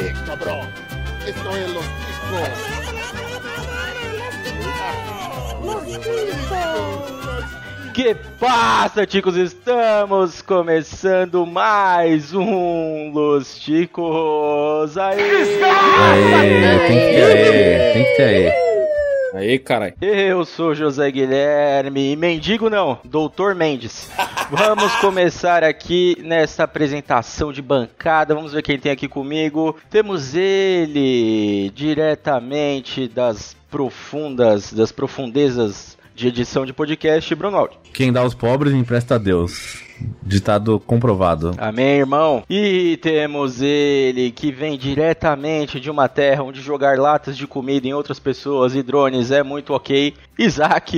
Eh, cabrón. Esto es los Que passa, ticos? Estamos começando mais um Los Ticos. Aê! Aê, tem que ter aí, tem que ter aí. Aí, caralho. Eu sou José Guilherme e mendigo não, Doutor Mendes. Vamos começar aqui nessa apresentação de bancada. Vamos ver quem tem aqui comigo. Temos ele diretamente das profundas, das profundezas de edição de podcast, Bruno Quem dá aos pobres empresta a Deus. Ditado comprovado. Amém, irmão. E temos ele que vem diretamente de uma terra onde jogar latas de comida em outras pessoas e drones é muito ok. Isaac.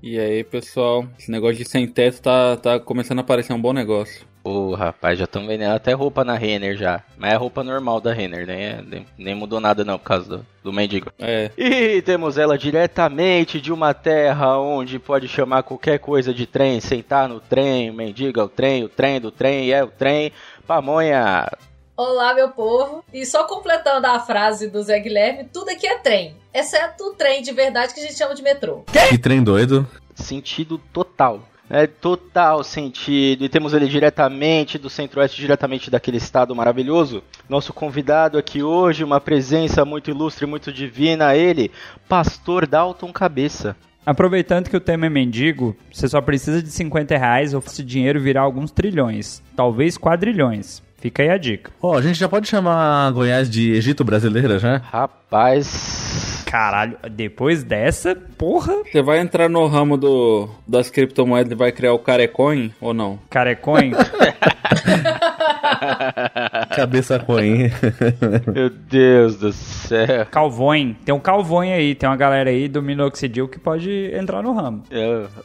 E aí, pessoal? Esse negócio de sem teto tá, tá começando a parecer um bom negócio. Ô, rapaz, já estão vendendo até roupa na Renner já. Mas é roupa normal da Renner, né? Nem, nem mudou nada não por causa do, do mendigo. É. E temos ela diretamente de uma terra onde pode chamar qualquer coisa de trem, sentar no trem, o mendigo é o trem, o trem do trem é o trem. Pamonha. Olá, meu povo. E só completando a frase do Zé Guilherme, tudo aqui é trem. Exceto o trem de verdade que a gente chama de metrô. Que trem doido. Sentido total. É total sentido. E temos ele diretamente do Centro-Oeste, diretamente daquele estado maravilhoso. Nosso convidado aqui hoje, uma presença muito ilustre, muito divina, ele, Pastor Dalton Cabeça. Aproveitando que o tema é mendigo, você só precisa de 50 reais ou esse dinheiro virar alguns trilhões, talvez quadrilhões. Fica aí a dica. Ó, a gente já pode chamar Goiás de Egito brasileira, já? Rapaz. Caralho, depois dessa, porra. Você vai entrar no ramo do, das criptomoedas e vai criar o Carecoin ou não? Carecoin. Cabeça coin. Meu Deus do céu. Calvoin. Tem um Calvoin aí, tem uma galera aí do Minoxidil que pode entrar no ramo.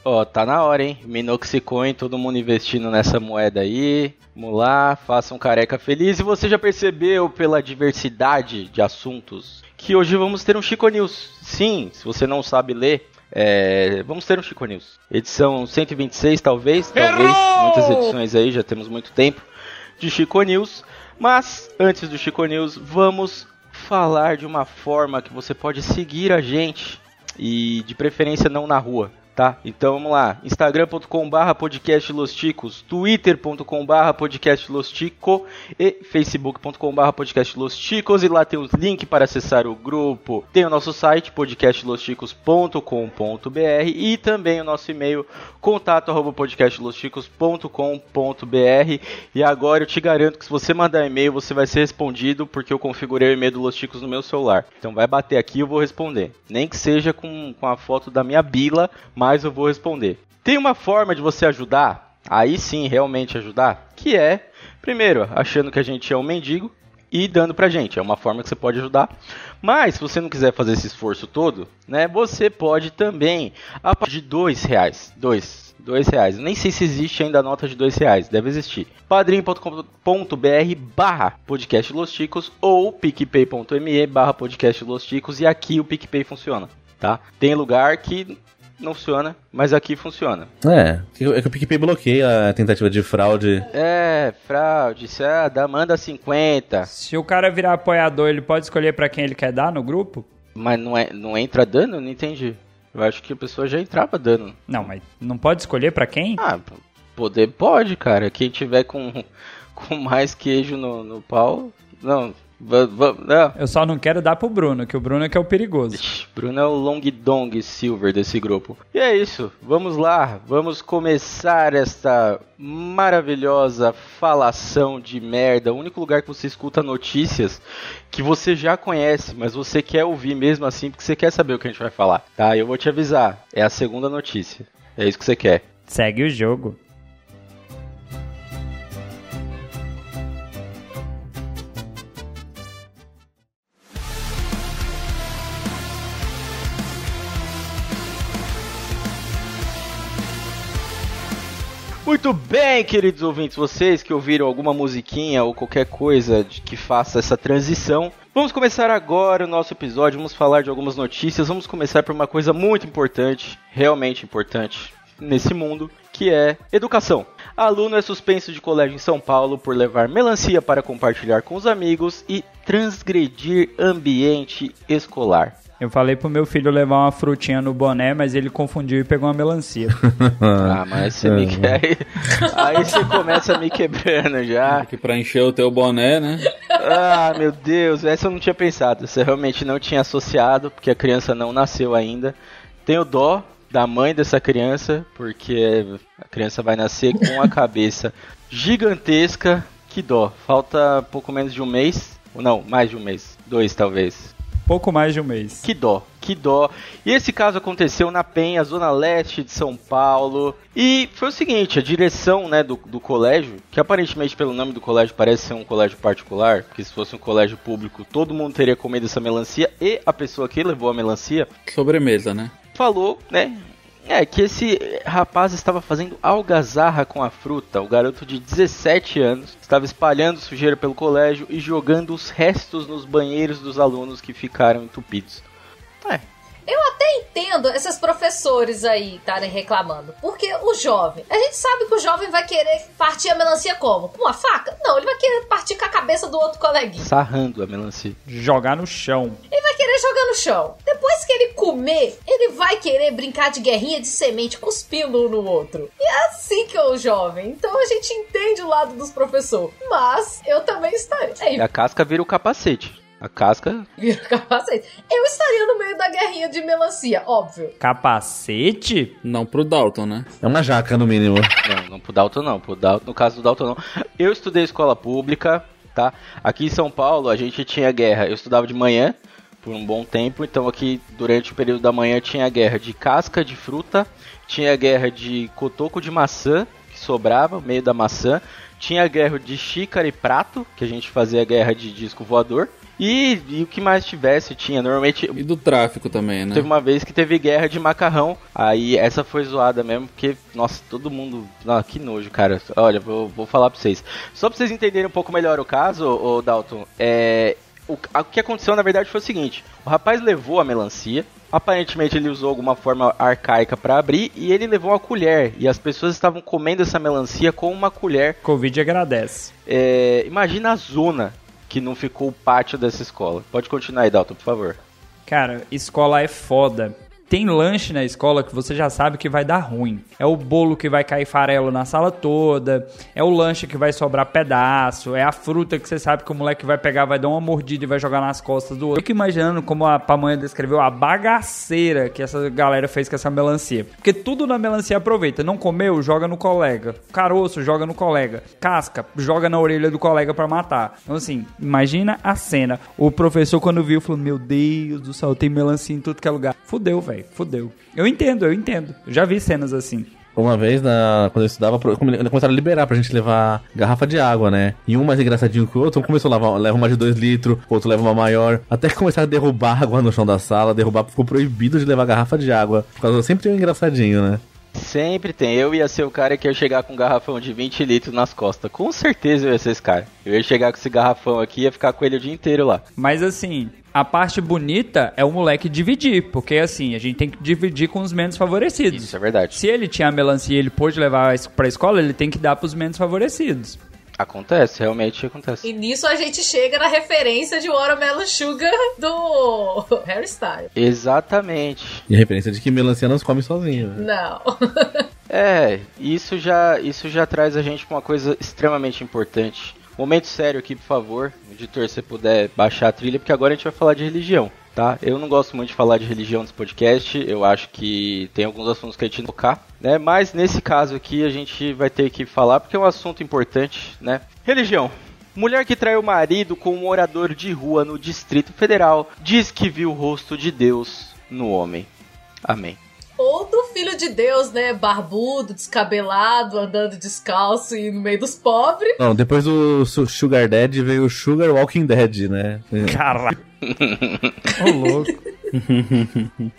Ó, tá na hora, hein? Minoxicoin, todo mundo investindo nessa moeda aí. Vamos lá, faça um careca feliz. E você já percebeu pela diversidade de assuntos que hoje vamos ter um Chico News. Sim, se você não sabe ler, é, vamos ter um Chico News. Edição 126, talvez. Talvez. Muitas edições aí, já temos muito tempo de Chico News. Mas, antes do Chico News, vamos falar de uma forma que você pode seguir a gente. E de preferência não na rua, tá? Então vamos lá. Instagram.com barra podcast Los Ticos, Twitter.com barra podcast Los Tico e Facebook.com barra podcast Los Ticos. E lá tem os links para acessar o grupo. Tem o nosso site, podcastlosticos.com.br e também o nosso e-mail, contato arroba podcastlosticos.com.br E agora eu te garanto que se você mandar e-mail, você vai ser respondido porque eu configurei o e-mail do Los Ticos no meu celular. Então vai bater aqui e eu vou responder. Nem que seja com, com a foto da minha bila, mas eu vou responder. Tem uma forma de você ajudar, aí sim realmente ajudar, que é, primeiro, achando que a gente é um mendigo e dando pra gente. É uma forma que você pode ajudar. Mas se você não quiser fazer esse esforço todo, né, você pode também a partir de dois reais, dois, dois reais. Nem sei se existe ainda a nota de dois reais, deve existir. padrim.com.br barra podcast Los Ticos ou picpay.me barra podcast Los Ticos e aqui o PicPay funciona, tá? Tem lugar que não funciona, mas aqui funciona. É, é que o PicPay bloqueia a tentativa de fraude. É, fraude, isso é, dá, manda 50, Se o cara virar apoiador, ele pode escolher pra quem ele quer dar no grupo? mas não, é, não entra dano? Não entendi. Eu acho que a pessoa já entrava dando. Não, mas não pode escolher pra quem? Ah, p- poder pode, cara. Quem tiver com, com mais queijo no, no pau. Não. Eu só não quero dar pro Bruno, que o Bruno é que é o perigoso. Ixi, Bruno é o Long Dong Silver desse grupo. E é isso, vamos lá, vamos começar esta maravilhosa falação de merda. O único lugar que você escuta notícias que você já conhece, mas você quer ouvir mesmo assim porque você quer saber o que a gente vai falar, tá? Eu vou te avisar, é a segunda notícia. É isso que você quer. Segue o jogo. Muito bem, queridos ouvintes, vocês que ouviram alguma musiquinha ou qualquer coisa que faça essa transição. Vamos começar agora o nosso episódio, vamos falar de algumas notícias. Vamos começar por uma coisa muito importante, realmente importante nesse mundo, que é educação. Aluno é suspenso de colégio em São Paulo por levar melancia para compartilhar com os amigos e transgredir ambiente escolar. Eu falei pro meu filho levar uma frutinha no boné, mas ele confundiu e pegou uma melancia. Ah, mas você me aí, aí você começa me quebrando já. Que pra encher o teu boné, né? Ah, meu Deus, essa eu não tinha pensado. Eu realmente não tinha associado, porque a criança não nasceu ainda. Tenho dó da mãe dessa criança, porque a criança vai nascer com a cabeça gigantesca. Que dó. Falta pouco menos de um mês. Não, mais de um mês. Dois, talvez. Pouco mais de um mês. Que dó, que dó. E esse caso aconteceu na Penha, zona leste de São Paulo. E foi o seguinte, a direção né, do, do colégio, que aparentemente pelo nome do colégio parece ser um colégio particular, porque se fosse um colégio público, todo mundo teria comido essa melancia e a pessoa que levou a melancia Sobremesa, né? falou, né? É, que esse rapaz estava fazendo algazarra com a fruta. O garoto de 17 anos estava espalhando sujeira pelo colégio e jogando os restos nos banheiros dos alunos que ficaram entupidos. É, Eu até entendo esses professores aí estarem reclamando. Porque o jovem, a gente sabe que o jovem vai querer partir a melancia como? Com uma faca? Não, ele vai querer partir com a cabeça do outro coleguinha. sarrando a melancia. Jogar no chão. Ele vai querer jogar no chão. Depois que ele comer, ele vai querer brincar de guerrinha de semente, cuspindo um no outro. E é assim que é o jovem. Então a gente entende o lado dos professores. Mas eu também estaria. E a casca vira o capacete. A casca. Vira capacete. Eu estaria no meio da guerrinha de melancia, óbvio. Capacete? Não pro Dalton, né? É uma jaca, no mínimo. Não, não pro Dalton não. Pro Dalton, no caso do Dalton não. Eu estudei escola pública, tá? Aqui em São Paulo a gente tinha guerra. Eu estudava de manhã por um bom tempo, então aqui durante o período da manhã tinha guerra de casca de fruta, tinha guerra de cotoco de maçã que sobrava, no meio da maçã, tinha guerra de xícara e prato, que a gente fazia guerra de disco voador. E, e o que mais tivesse, tinha. Normalmente E do tráfico também, né? Teve uma vez que teve guerra de macarrão. Aí essa foi zoada mesmo, porque, nossa, todo mundo. Nossa, que nojo, cara. Olha, vou, vou falar pra vocês. Só pra vocês entenderem um pouco melhor o caso, ô Dalton, é. O, a- o que aconteceu na verdade foi o seguinte: o rapaz levou a melancia. Aparentemente ele usou alguma forma arcaica pra abrir e ele levou uma colher. E as pessoas estavam comendo essa melancia com uma colher. Covid agradece. É, imagina a zona que não ficou o pátio dessa escola. Pode continuar aí, Dalton, por favor. Cara, escola é foda. Tem lanche na escola que você já sabe que vai dar ruim. É o bolo que vai cair farelo na sala toda, é o lanche que vai sobrar pedaço, é a fruta que você sabe que o moleque vai pegar, vai dar uma mordida e vai jogar nas costas do outro. Fico imaginando como a pamonha descreveu a bagaceira que essa galera fez com essa melancia. Porque tudo na melancia aproveita. Não comeu, joga no colega. Caroço, joga no colega. Casca, joga na orelha do colega pra matar. Então assim, imagina a cena. O professor quando viu falou: "Meu Deus do céu, tem melancia em tudo que é lugar". Fudeu, velho. Fudeu. Eu entendo, eu entendo. Eu já vi cenas assim. Uma vez, na, quando eu estudava, começaram a liberar pra gente levar garrafa de água, né? E um mais engraçadinho que o outro, um começou a levar leva uma de 2 litros, o outro leva uma maior. Até que começaram a derrubar água no chão da sala, derrubar, ficou proibido de levar garrafa de água. Por causa sempre tem um engraçadinho, né? Sempre tem. Eu ia ser o cara que ia chegar com um garrafão de 20 litros nas costas. Com certeza eu ia ser esse cara. Eu ia chegar com esse garrafão aqui e ia ficar com ele o dia inteiro lá. Mas assim, a parte bonita é o moleque dividir, porque assim, a gente tem que dividir com os menos favorecidos. Isso é verdade. Se ele tinha a melancia e ele pôde levar isso pra escola, ele tem que dar pros menos favorecidos. Acontece, realmente acontece. E nisso a gente chega na referência de Watermelon Sugar do Harry Styles. Exatamente. E a referência de que melancia não se come sozinho. né? Não. É, isso já, isso já traz a gente pra uma coisa extremamente importante. Momento sério aqui, por favor. Editor, se puder baixar a trilha, porque agora a gente vai falar de religião, tá? Eu não gosto muito de falar de religião nesse podcast. Eu acho que tem alguns assuntos que a gente não tocar, né? Mas nesse caso aqui a gente vai ter que falar porque é um assunto importante, né? Religião. Mulher que traiu o marido com um morador de rua no Distrito Federal diz que viu o rosto de Deus no homem. Amém. Ou do filho de Deus, né? Barbudo, descabelado, andando descalço e no meio dos pobres. Não, depois do Su- Sugar Dead veio o Sugar Walking Dead, né? Caralho. Ô louco.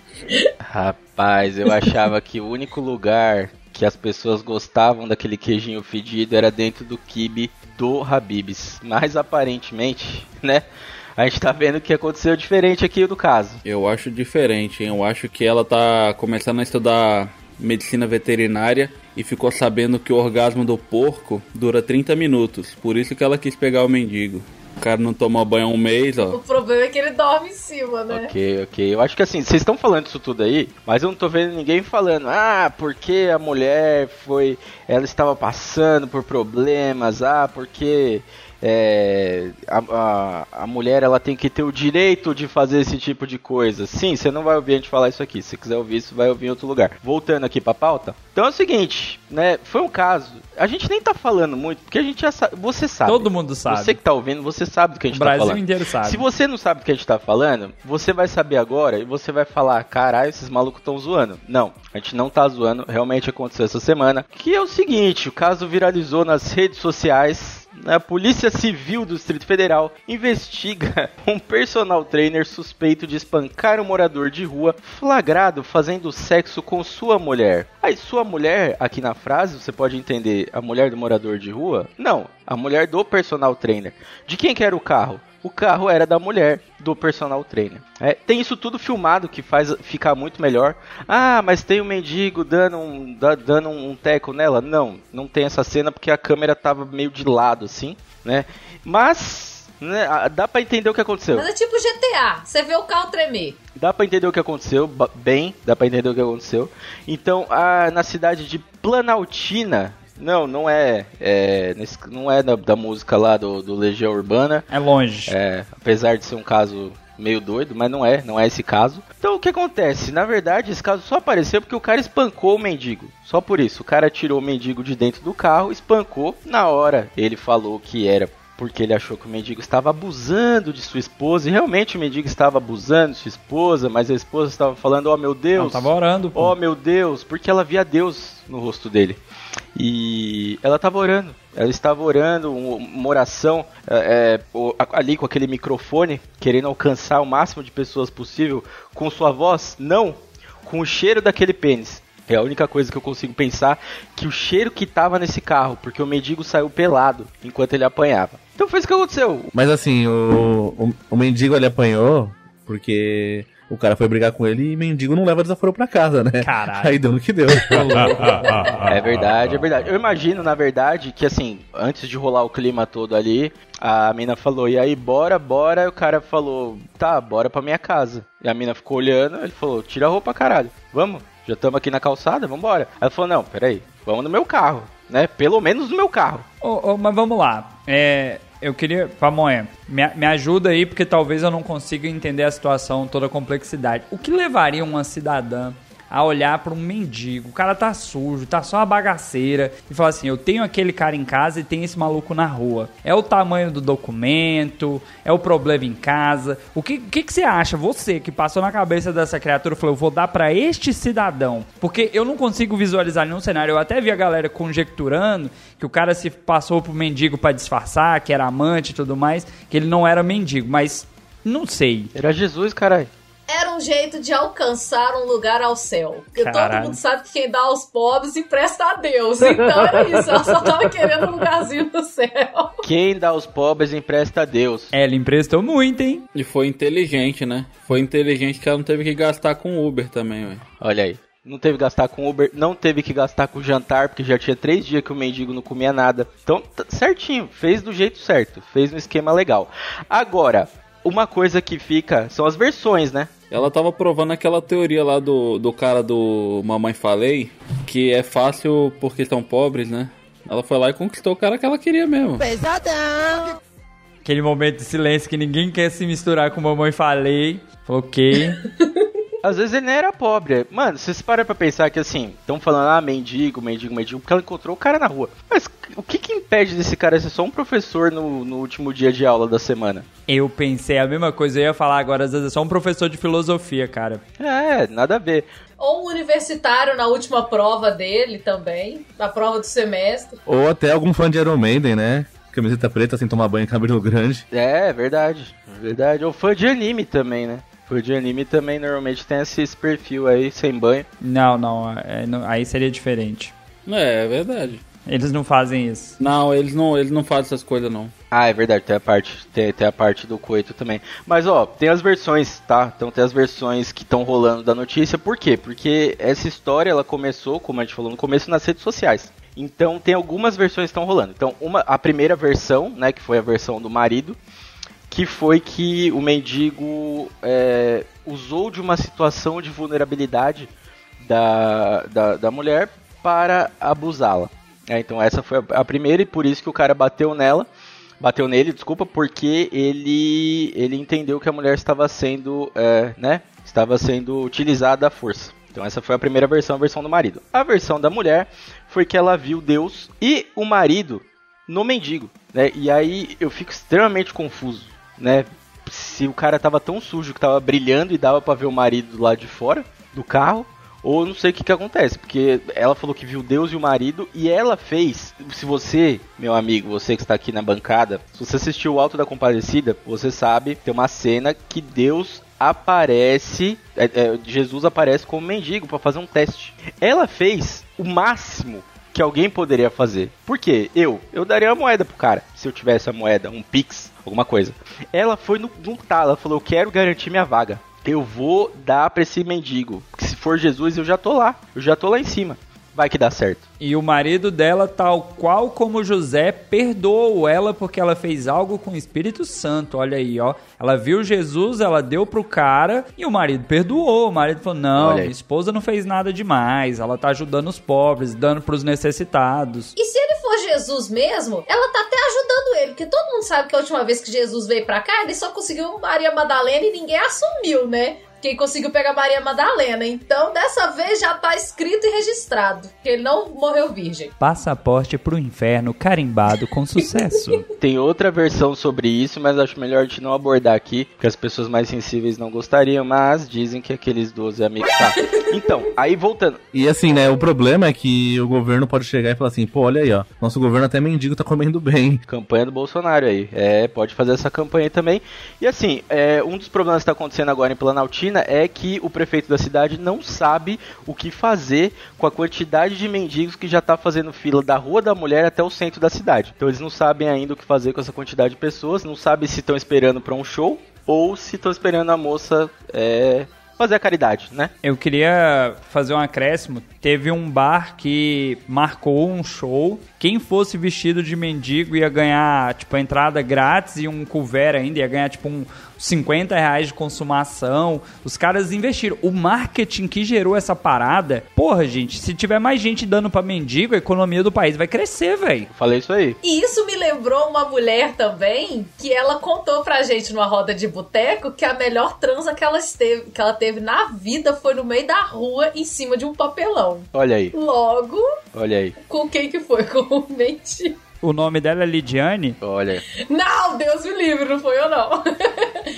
Rapaz, eu achava que o único lugar que as pessoas gostavam daquele queijinho fedido era dentro do kibe do Habibs. Mas aparentemente, né? A gente tá vendo que aconteceu diferente aqui do caso. Eu acho diferente, hein? Eu acho que ela tá começando a estudar medicina veterinária e ficou sabendo que o orgasmo do porco dura 30 minutos. Por isso que ela quis pegar o mendigo. O cara não toma banho há um mês, ó. O problema é que ele dorme em cima, né? Ok, ok. Eu acho que assim, vocês estão falando isso tudo aí, mas eu não tô vendo ninguém falando, ah, porque a mulher foi. Ela estava passando por problemas, ah, porque. É, a, a, a mulher ela tem que ter o direito de fazer esse tipo de coisa. Sim, você não vai ouvir a gente falar isso aqui. Se quiser ouvir isso, vai ouvir em outro lugar. Voltando aqui pra pauta. Então é o seguinte, né? Foi um caso. A gente nem tá falando muito, porque a gente já sabe. Você sabe. Todo mundo sabe. Você que tá ouvindo, você sabe do que a O gente tá Brasil falando. inteiro sabe. Se você não sabe do que a gente tá falando, você vai saber agora e você vai falar: caralho, esses malucos tão zoando. Não, a gente não tá zoando, realmente aconteceu essa semana. Que é o seguinte: o caso viralizou nas redes sociais. A Polícia Civil do Distrito Federal investiga um personal trainer suspeito de espancar um morador de rua flagrado fazendo sexo com sua mulher. Aí, sua mulher, aqui na frase, você pode entender a mulher do morador de rua? Não, a mulher do personal trainer. De quem que era o carro? O carro era da mulher do personal trainer. É, tem isso tudo filmado que faz ficar muito melhor. Ah, mas tem um mendigo dando um, da- dando um teco nela? Não, não tem essa cena porque a câmera tava meio de lado assim, né? Mas né, dá pra entender o que aconteceu. Mas é tipo GTA. Você vê o carro tremer. Dá pra entender o que aconteceu, bem, dá pra entender o que aconteceu. Então, a, na cidade de Planaltina, não, não é, é nesse- não é da, da música lá do, do Legião Urbana, É longe. é, apesar de ser um caso meio doido, mas não é, não é esse caso. Então o que acontece? Na verdade, esse caso só apareceu porque o cara espancou o mendigo. Só por isso, o cara tirou o mendigo de dentro do carro, espancou. Na hora, ele falou que era porque ele achou que o mendigo estava abusando de sua esposa, e realmente o mendigo estava abusando de sua esposa, mas a esposa estava falando: "Oh, meu Deus". Não, tava orando, pô. Oh meu Deus, porque ela via Deus no rosto dele. E ela estava orando. Ela estava orando um- uma oração é, é, ali com aquele microfone, querendo alcançar o máximo de pessoas possível com sua voz. Não, com o cheiro daquele pênis. É a única coisa que eu consigo pensar que o cheiro que tava nesse carro, porque o mendigo saiu pelado enquanto ele apanhava. Então foi isso que aconteceu. Mas assim, o, o, o mendigo ele apanhou porque o cara foi brigar com ele e mendigo não leva desaforo pra casa, né? Caralho. Aí deu no que deu. É verdade, é verdade. Eu imagino, na verdade, que assim, antes de rolar o clima todo ali, a mina falou, e aí, bora, bora. E o cara falou, tá, bora pra minha casa. E a mina ficou olhando, ele falou, tira a roupa, caralho. Vamos, já estamos aqui na calçada, vambora. Ela falou, não, peraí, vamos no meu carro, né? Pelo menos no meu carro. Ô, ô, mas vamos lá. É, eu queria. Pamonha, me, me ajuda aí, porque talvez eu não consiga entender a situação, toda a complexidade. O que levaria uma cidadã a olhar para um mendigo? O cara tá sujo, tá só uma bagaceira, e falar assim: eu tenho aquele cara em casa e tem esse maluco na rua. É o tamanho do documento, é o problema em casa. O que, que, que você acha, você que passou na cabeça dessa criatura e falou: eu vou dar para este cidadão? Porque eu não consigo visualizar nenhum cenário. Eu até vi a galera conjecturando que o cara se passou pro mendigo para disfarçar, que era amante e tudo mais, que ele não era mendigo, mas não sei. Era Jesus, caralho. Era um jeito de alcançar um lugar ao céu. Porque todo Caralho. mundo sabe que quem dá aos pobres empresta a Deus. Então era isso. Ela só tava querendo um lugarzinho no céu. Quem dá aos pobres empresta a Deus. É, ele emprestou muito, hein? E foi inteligente, né? Foi inteligente que ela não teve que gastar com Uber também, velho. Olha aí. Não teve que gastar com Uber, não teve que gastar com jantar, porque já tinha três dias que o mendigo não comia nada. Então, tá certinho, fez do jeito certo, fez no esquema legal. Agora, uma coisa que fica são as versões, né? Ela tava provando aquela teoria lá do, do cara do Mamãe Falei, que é fácil porque são pobres, né? Ela foi lá e conquistou o cara que ela queria mesmo. Aquele momento de silêncio que ninguém quer se misturar com mamãe falei. Ok. Às vezes ele nem era pobre. Mano, vocês param pra pensar que assim, estão falando, ah, mendigo, mendigo, mendigo, porque ela encontrou o cara na rua. Mas o que que impede desse cara ser só um professor no, no último dia de aula da semana? Eu pensei a mesma coisa, eu ia falar agora, às vezes é só um professor de filosofia, cara. É, nada a ver. Ou um universitário na última prova dele também. Na prova do semestre. Ou até algum fã de Iron Maiden, né? Camiseta preta sem tomar banho, cabelo grande. É, verdade. Verdade. Ou fã de anime também, né? Fã de anime também normalmente tem esse, esse perfil aí, sem banho. Não, não, é, não, aí seria diferente. É, é verdade. Eles não fazem isso. Não, eles não, eles não fazem essas coisas, não. Ah, é verdade, tem a parte, tem, tem a parte do coito também. Mas ó, tem as versões, tá? Então tem as versões que estão rolando da notícia. Por quê? Porque essa história ela começou, como a gente falou no começo, nas redes sociais. Então tem algumas versões que estão rolando. Então, uma, a primeira versão, né, que foi a versão do marido, que foi que o mendigo é, usou de uma situação de vulnerabilidade da, da, da mulher para abusá-la. É, então essa foi a, primeira e por isso que o cara bateu nela, bateu nele, desculpa, porque ele ele entendeu que a mulher estava sendo, é, né, estava sendo utilizada à força. Então essa foi a primeira versão, a versão do marido. A versão da mulher foi que ela viu Deus e o marido no mendigo, né? E aí eu fico extremamente confuso, né? Se o cara tava tão sujo que tava brilhando e dava para ver o marido do lado de fora do carro, ou não sei o que que acontece, porque ela falou que viu Deus e o marido e ela fez, se você, meu amigo, você que está aqui na bancada, se você assistiu o Alto da Compadecida, você sabe, tem uma cena que Deus aparece, é, é, Jesus aparece como mendigo para fazer um teste. Ela fez o máximo que alguém poderia fazer. Por quê? Eu, eu daria uma moeda pro cara, se eu tivesse a moeda, um pix, alguma coisa. Ela foi no, no ela falou, eu quero garantir minha vaga. Eu vou dar pra esse mendigo. Se for Jesus, eu já tô lá. Eu já tô lá em cima. Vai que dá certo. E o marido dela, tal qual como José, perdoou ela porque ela fez algo com o Espírito Santo. Olha aí, ó. Ela viu Jesus, ela deu pro cara e o marido perdoou. O marido falou: Não, minha esposa não fez nada demais. Ela tá ajudando os pobres, dando pros necessitados. E se ele for Jesus mesmo, ela tá até ajudando ele, porque todo mundo sabe que a última vez que Jesus veio pra cá, ele só conseguiu Maria Madalena e ninguém assumiu, né? Quem conseguiu pegar Maria Madalena. Então, dessa vez já tá escrito e registrado que ele não morreu virgem. Passaporte pro inferno carimbado com sucesso. Tem outra versão sobre isso, mas acho melhor a gente não abordar aqui, porque as pessoas mais sensíveis não gostariam, mas dizem que aqueles 12 amigos. Tá. Então, aí voltando. E assim, né, o problema é que o governo pode chegar e falar assim, pô, olha aí, ó, nosso governo até mendigo tá comendo bem. Campanha do Bolsonaro aí. É, pode fazer essa campanha aí também. E assim, é, um dos problemas que está acontecendo agora em Planaltina é que o prefeito da cidade não sabe o que fazer com a quantidade de mendigos que já tá fazendo fila da Rua da Mulher até o centro da cidade. Então eles não sabem ainda o que fazer com essa quantidade de pessoas, não sabem se estão esperando para um show ou se estão esperando a moça é, fazer a caridade, né? Eu queria fazer um acréscimo. Teve um bar que marcou um show. Quem fosse vestido de mendigo ia ganhar, tipo, a entrada grátis e um couvert ainda. Ia ganhar, tipo, um 50 reais de consumação. Os caras investiram. O marketing que gerou essa parada. Porra, gente, se tiver mais gente dando pra mendigo, a economia do país vai crescer, velho. Falei isso aí. E isso me lembrou uma mulher também, que ela contou pra gente numa roda de boteco que a melhor transa que ela, esteve, que ela teve na vida foi no meio da rua, em cima de um papelão. Olha aí, Logo, olha aí, com quem que foi? Com o mendigo. O nome dela é Lidiane. olha. Não, Deus me livre, não foi eu não.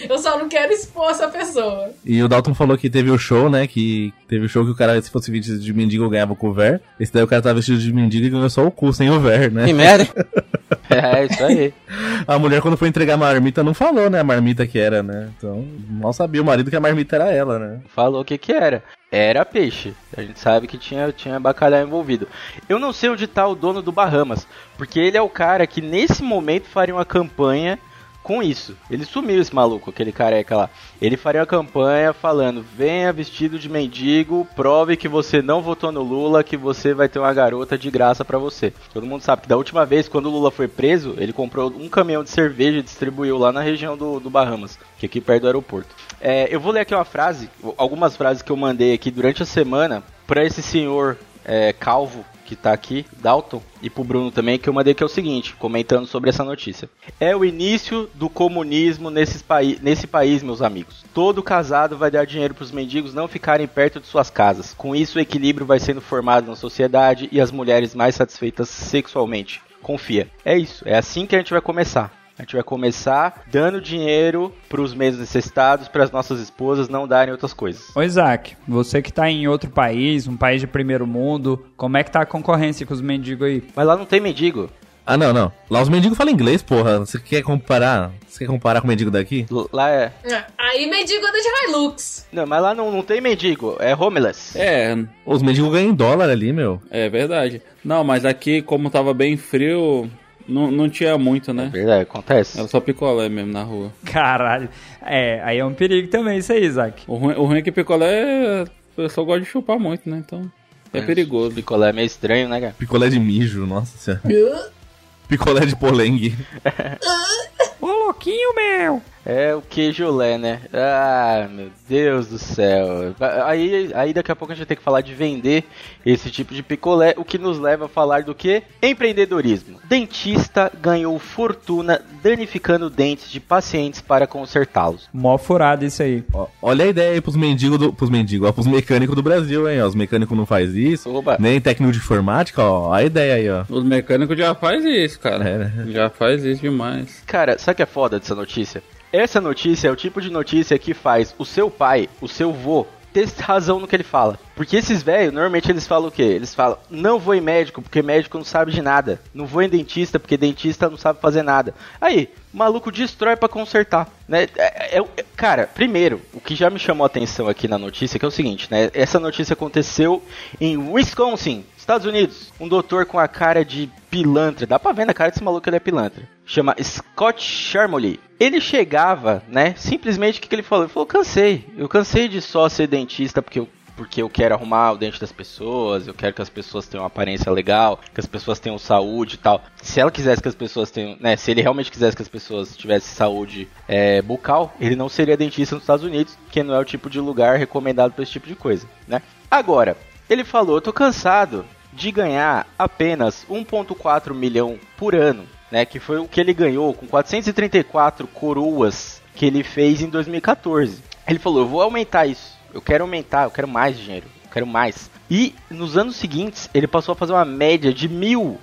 Eu só não quero expor essa pessoa. E o Dalton falou que teve o show, né, que teve o show que o cara, se fosse vestido de mendigo, ganhava o couvert. Esse daí o cara tava vestido de mendigo e ganhou só o cu, sem o ver, né? Que merda. É, isso aí. A mulher, quando foi entregar a marmita, não falou, né, a marmita que era, né? Então, mal sabia o marido que a marmita era ela, né? Falou o que que era. Era peixe. A gente sabe que tinha, tinha bacalhau envolvido. Eu não sei onde tá o dono do Bahamas, porque ele é o cara que nesse momento faria uma campanha com isso. Ele sumiu esse maluco, aquele careca lá. Ele faria uma campanha falando: venha vestido de mendigo, prove que você não votou no Lula, que você vai ter uma garota de graça pra você. Todo mundo sabe que da última vez, quando o Lula foi preso, ele comprou um caminhão de cerveja e distribuiu lá na região do, do Bahamas, que é aqui perto do aeroporto. É, eu vou ler aqui uma frase, algumas frases que eu mandei aqui durante a semana pra esse senhor é, calvo que tá aqui, Dalton, e pro Bruno também, que eu mandei que é o seguinte, comentando sobre essa notícia. É o início do comunismo nesses paí nesse país, meus amigos. Todo casado vai dar dinheiro pros mendigos não ficarem perto de suas casas. Com isso, o equilíbrio vai sendo formado na sociedade e as mulheres mais satisfeitas sexualmente. Confia. É isso, é assim que a gente vai começar. A gente vai começar dando dinheiro pros meios necessitados, para as nossas esposas não darem outras coisas. Ô Isaac, você que tá em outro país, um país de primeiro mundo, como é que tá a concorrência com os mendigos aí? Mas lá não tem mendigo. Ah, não, não. Lá os mendigos falam inglês, porra. Você quer comparar? Você quer comparar com o mendigo daqui? L- Lá é. É, Aí mendigo anda de Hilux. Não, mas lá não, não tem mendigo, é homeless. É, Os mendigos ganham em dólar ali, meu. é verdade. Não, mas aqui, como tava bem frio, não, não tinha muito, né? Verdade, acontece. Era só picolé mesmo na rua. Caralho. É, aí é um perigo também isso aí, Isaac. O ruim, o ruim é que picolé, o pessoal gosta de chupar muito, né? Então, é perigoso. Picolé é meio estranho, né, cara? Picolé de mijo, nossa senhora. Picolé de polengue. Ô, louquinho, meu! É o queijolé, né? Ah, meu Deus do céu. Aí, aí daqui a pouco a gente vai ter que falar de vender esse tipo de picolé, o que nos leva a falar do que? Empreendedorismo. Dentista ganhou fortuna danificando dentes de pacientes para consertá-los. Mó furado isso aí. Ó, Olha a ideia aí pros mendigos do. Pros mendigos, ó, pros mecânicos do Brasil, hein? Ó, os mecânicos não faz isso. Oba. Nem técnico de informática, ó. A ideia aí, ó. Os mecânicos já faz isso, cara. É, né? Já faz isso demais. Cara, sabe o que é foda dessa notícia? Essa notícia é o tipo de notícia que faz o seu pai, o seu vô, ter razão no que ele fala. Porque esses velhos, normalmente eles falam o quê? Eles falam, não vou em médico, porque médico não sabe de nada. Não vou em dentista, porque dentista não sabe fazer nada. Aí, o maluco destrói pra consertar, né? É, é- é- cara, primeiro, o que já me chamou a atenção aqui na notícia, que é o seguinte, né? Essa notícia aconteceu em Wisconsin, Estados Unidos. Um doutor com a cara de pilantra, dá pra ver na cara desse maluco que ele é pilantra. Chama Scott Sharmoley. Ele chegava, né? Simplesmente o que, que ele falou? Ele falou: cansei. Eu cansei de só ser dentista porque eu porque eu quero arrumar o dente das pessoas, eu quero que as pessoas tenham uma aparência legal, que as pessoas tenham saúde e tal. Se ela quisesse que as pessoas tenham, né, se ele realmente quisesse que as pessoas tivessem saúde é, bucal, ele não seria dentista nos Estados Unidos, que não é o tipo de lugar recomendado para esse tipo de coisa, né? Agora, ele falou, eu tô cansado de ganhar apenas 1.4 milhão por ano, né, que foi o que ele ganhou com 434 coroas que ele fez em 2014. Ele falou, eu vou aumentar isso. Eu quero aumentar, eu quero mais dinheiro, eu quero mais. E nos anos seguintes, ele passou a fazer uma média de mil,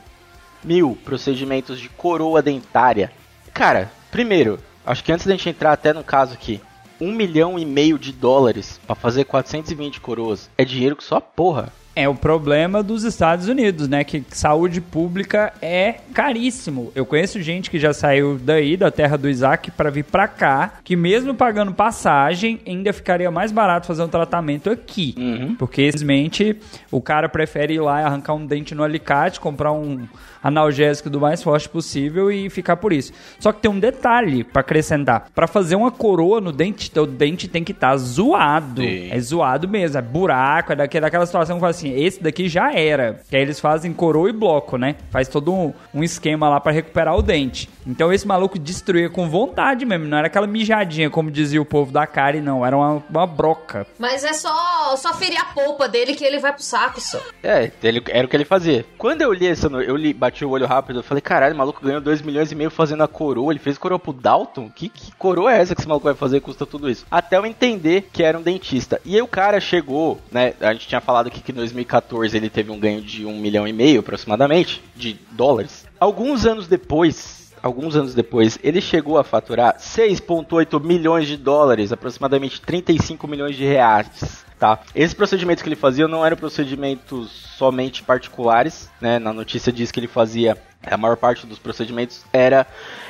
mil procedimentos de coroa dentária. Cara, primeiro, acho que antes da gente entrar até no caso aqui, um milhão e meio de dólares pra fazer 420 coroas é dinheiro que só porra. É o problema dos Estados Unidos, né? Que saúde pública é caríssimo. Eu conheço gente que já saiu daí, da terra do Isaac, para vir pra cá, que mesmo pagando passagem, ainda ficaria mais barato fazer um tratamento aqui. Uhum. Porque, simplesmente, o cara prefere ir lá e arrancar um dente no alicate, comprar um analgésico do mais forte possível e ficar por isso. Só que tem um detalhe pra acrescentar. Pra fazer uma coroa no dente, teu dente tem que estar zoado. Sim. É zoado mesmo, é buraco, é daque- daquela situação que fala assim, esse daqui já era. Que aí eles fazem coroa e bloco, né? Faz todo um, um esquema lá pra recuperar o dente. Então esse maluco destruía com vontade mesmo, não era aquela mijadinha, como dizia o povo da Kari, não. Era uma, uma broca. Mas é só, só ferir a polpa dele que ele vai pro saco, só. É, ele, era o que ele fazia. Quando eu li essa, eu li, bati o olho rápido, eu falei, caralho, o maluco ganhou 2 milhões e meio fazendo a coroa, ele fez coroa pro Dalton? Que, que coroa é essa que esse maluco vai fazer que custa tudo isso? Até eu entender que era um dentista. E aí o cara chegou, né, a gente tinha falado aqui que em 2014 ele teve um ganho de 1 milhão e meio, aproximadamente, de dólares. Alguns anos depois, alguns anos depois, ele chegou a faturar 6,8 milhões de dólares, aproximadamente 35 milhões de reais. Tá. Esses procedimentos que ele fazia não eram procedimentos somente particulares, né? Na notícia diz que ele fazia a maior parte dos procedimentos era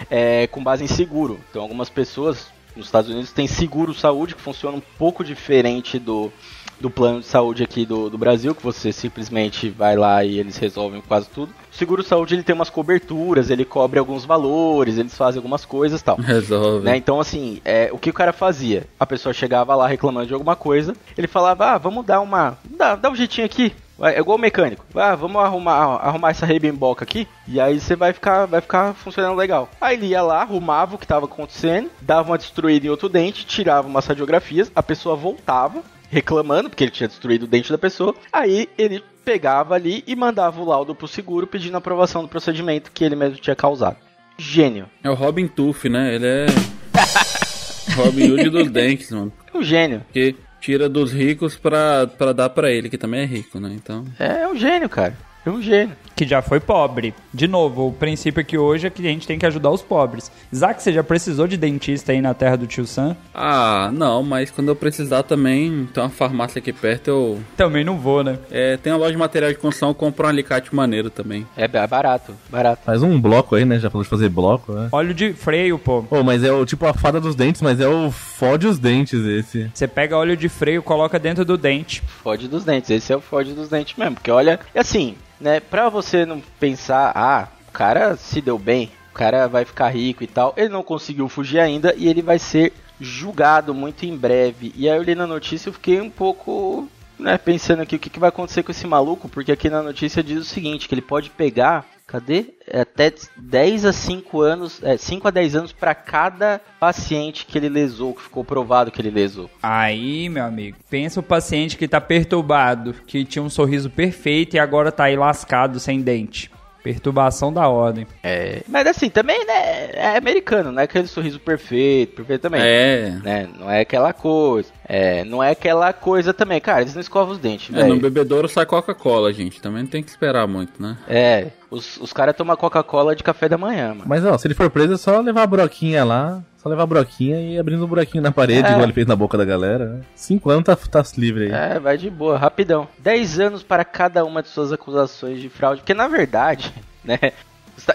é, com base em seguro. Então, algumas pessoas nos Estados Unidos têm seguro saúde que funciona um pouco diferente do, do plano de saúde aqui do, do Brasil, que você simplesmente vai lá e eles resolvem quase tudo. O seguro saúde ele tem umas coberturas, ele cobre alguns valores, eles fazem algumas coisas e tal. Resolve. Né? Então, assim, é, o que o cara fazia? A pessoa chegava lá reclamando de alguma coisa, ele falava, ah, vamos dar uma. Dá, dá um jeitinho aqui. É igual o mecânico. Ah, vamos arrumar, arrumar essa rebimboca aqui. E aí você vai ficar, vai ficar funcionando legal. Aí ele ia lá, arrumava o que estava acontecendo, dava uma destruída em outro dente, tirava umas radiografias, a pessoa voltava, reclamando, porque ele tinha destruído o dente da pessoa. Aí ele pegava ali e mandava o laudo pro seguro pedindo aprovação do procedimento que ele mesmo tinha causado. Gênio. É o Robin Tuff, né? Ele é. Robin Hood dos dentes, mano. É um gênio. Que tira dos ricos pra, pra dar pra ele, que também é rico, né? Então. É, é um gênio, cara. É um gênio. que já foi pobre. De novo, o princípio aqui hoje é que a gente tem que ajudar os pobres. Isaac, você já precisou de dentista aí na terra do tio Sam? Ah, não, mas quando eu precisar também, tem uma farmácia aqui perto, eu. Também não vou, né? É, tem uma loja de material de construção, eu compro um alicate maneiro também. É ba- barato, barato. Faz um bloco aí, né? Já falou de fazer bloco, né? Óleo de freio, pô. Pô, mas é o tipo a fada dos dentes, mas é o fode os dentes esse. Você pega óleo de freio, coloca dentro do dente. Fode dos dentes, esse é o fode dos dentes mesmo. Porque olha, e assim, né, pra você não pensar, ah, o cara se deu bem, o cara vai ficar rico e tal, ele não conseguiu fugir ainda e ele vai ser julgado muito em breve. E aí eu li na notícia eu fiquei um pouco, né, pensando aqui o que, que vai acontecer com esse maluco, porque aqui na notícia diz o seguinte, que ele pode pegar, cadê? É Até 10 a 5 anos, é, 5 a 10 anos pra cada paciente que ele lesou, que ficou provado que ele lesou. Aí, meu amigo, pensa o paciente que tá perturbado, que tinha um sorriso perfeito e agora tá aí lascado sem dente. Perturbação da ordem. É, mas assim, também, né, é americano, não é aquele sorriso perfeito, perfeito também. É. Né, não é aquela coisa. É, não é aquela coisa também. Cara, eles não escovam os dentes, É, no velho. bebedouro sai Coca-Cola, gente. Também não tem que esperar muito, né? É, os, os caras tomam Coca-Cola de café da manhã, mano. Mas ó, se ele for preso é só levar a broquinha lá. Só levar a broquinha e abrindo um buraquinho na parede, É. igual ele fez na boca da galera. né? Cinco anos tá, tá livre aí. É, vai de boa, rapidão. 10 anos para cada uma de suas acusações de fraude. Porque na verdade, né,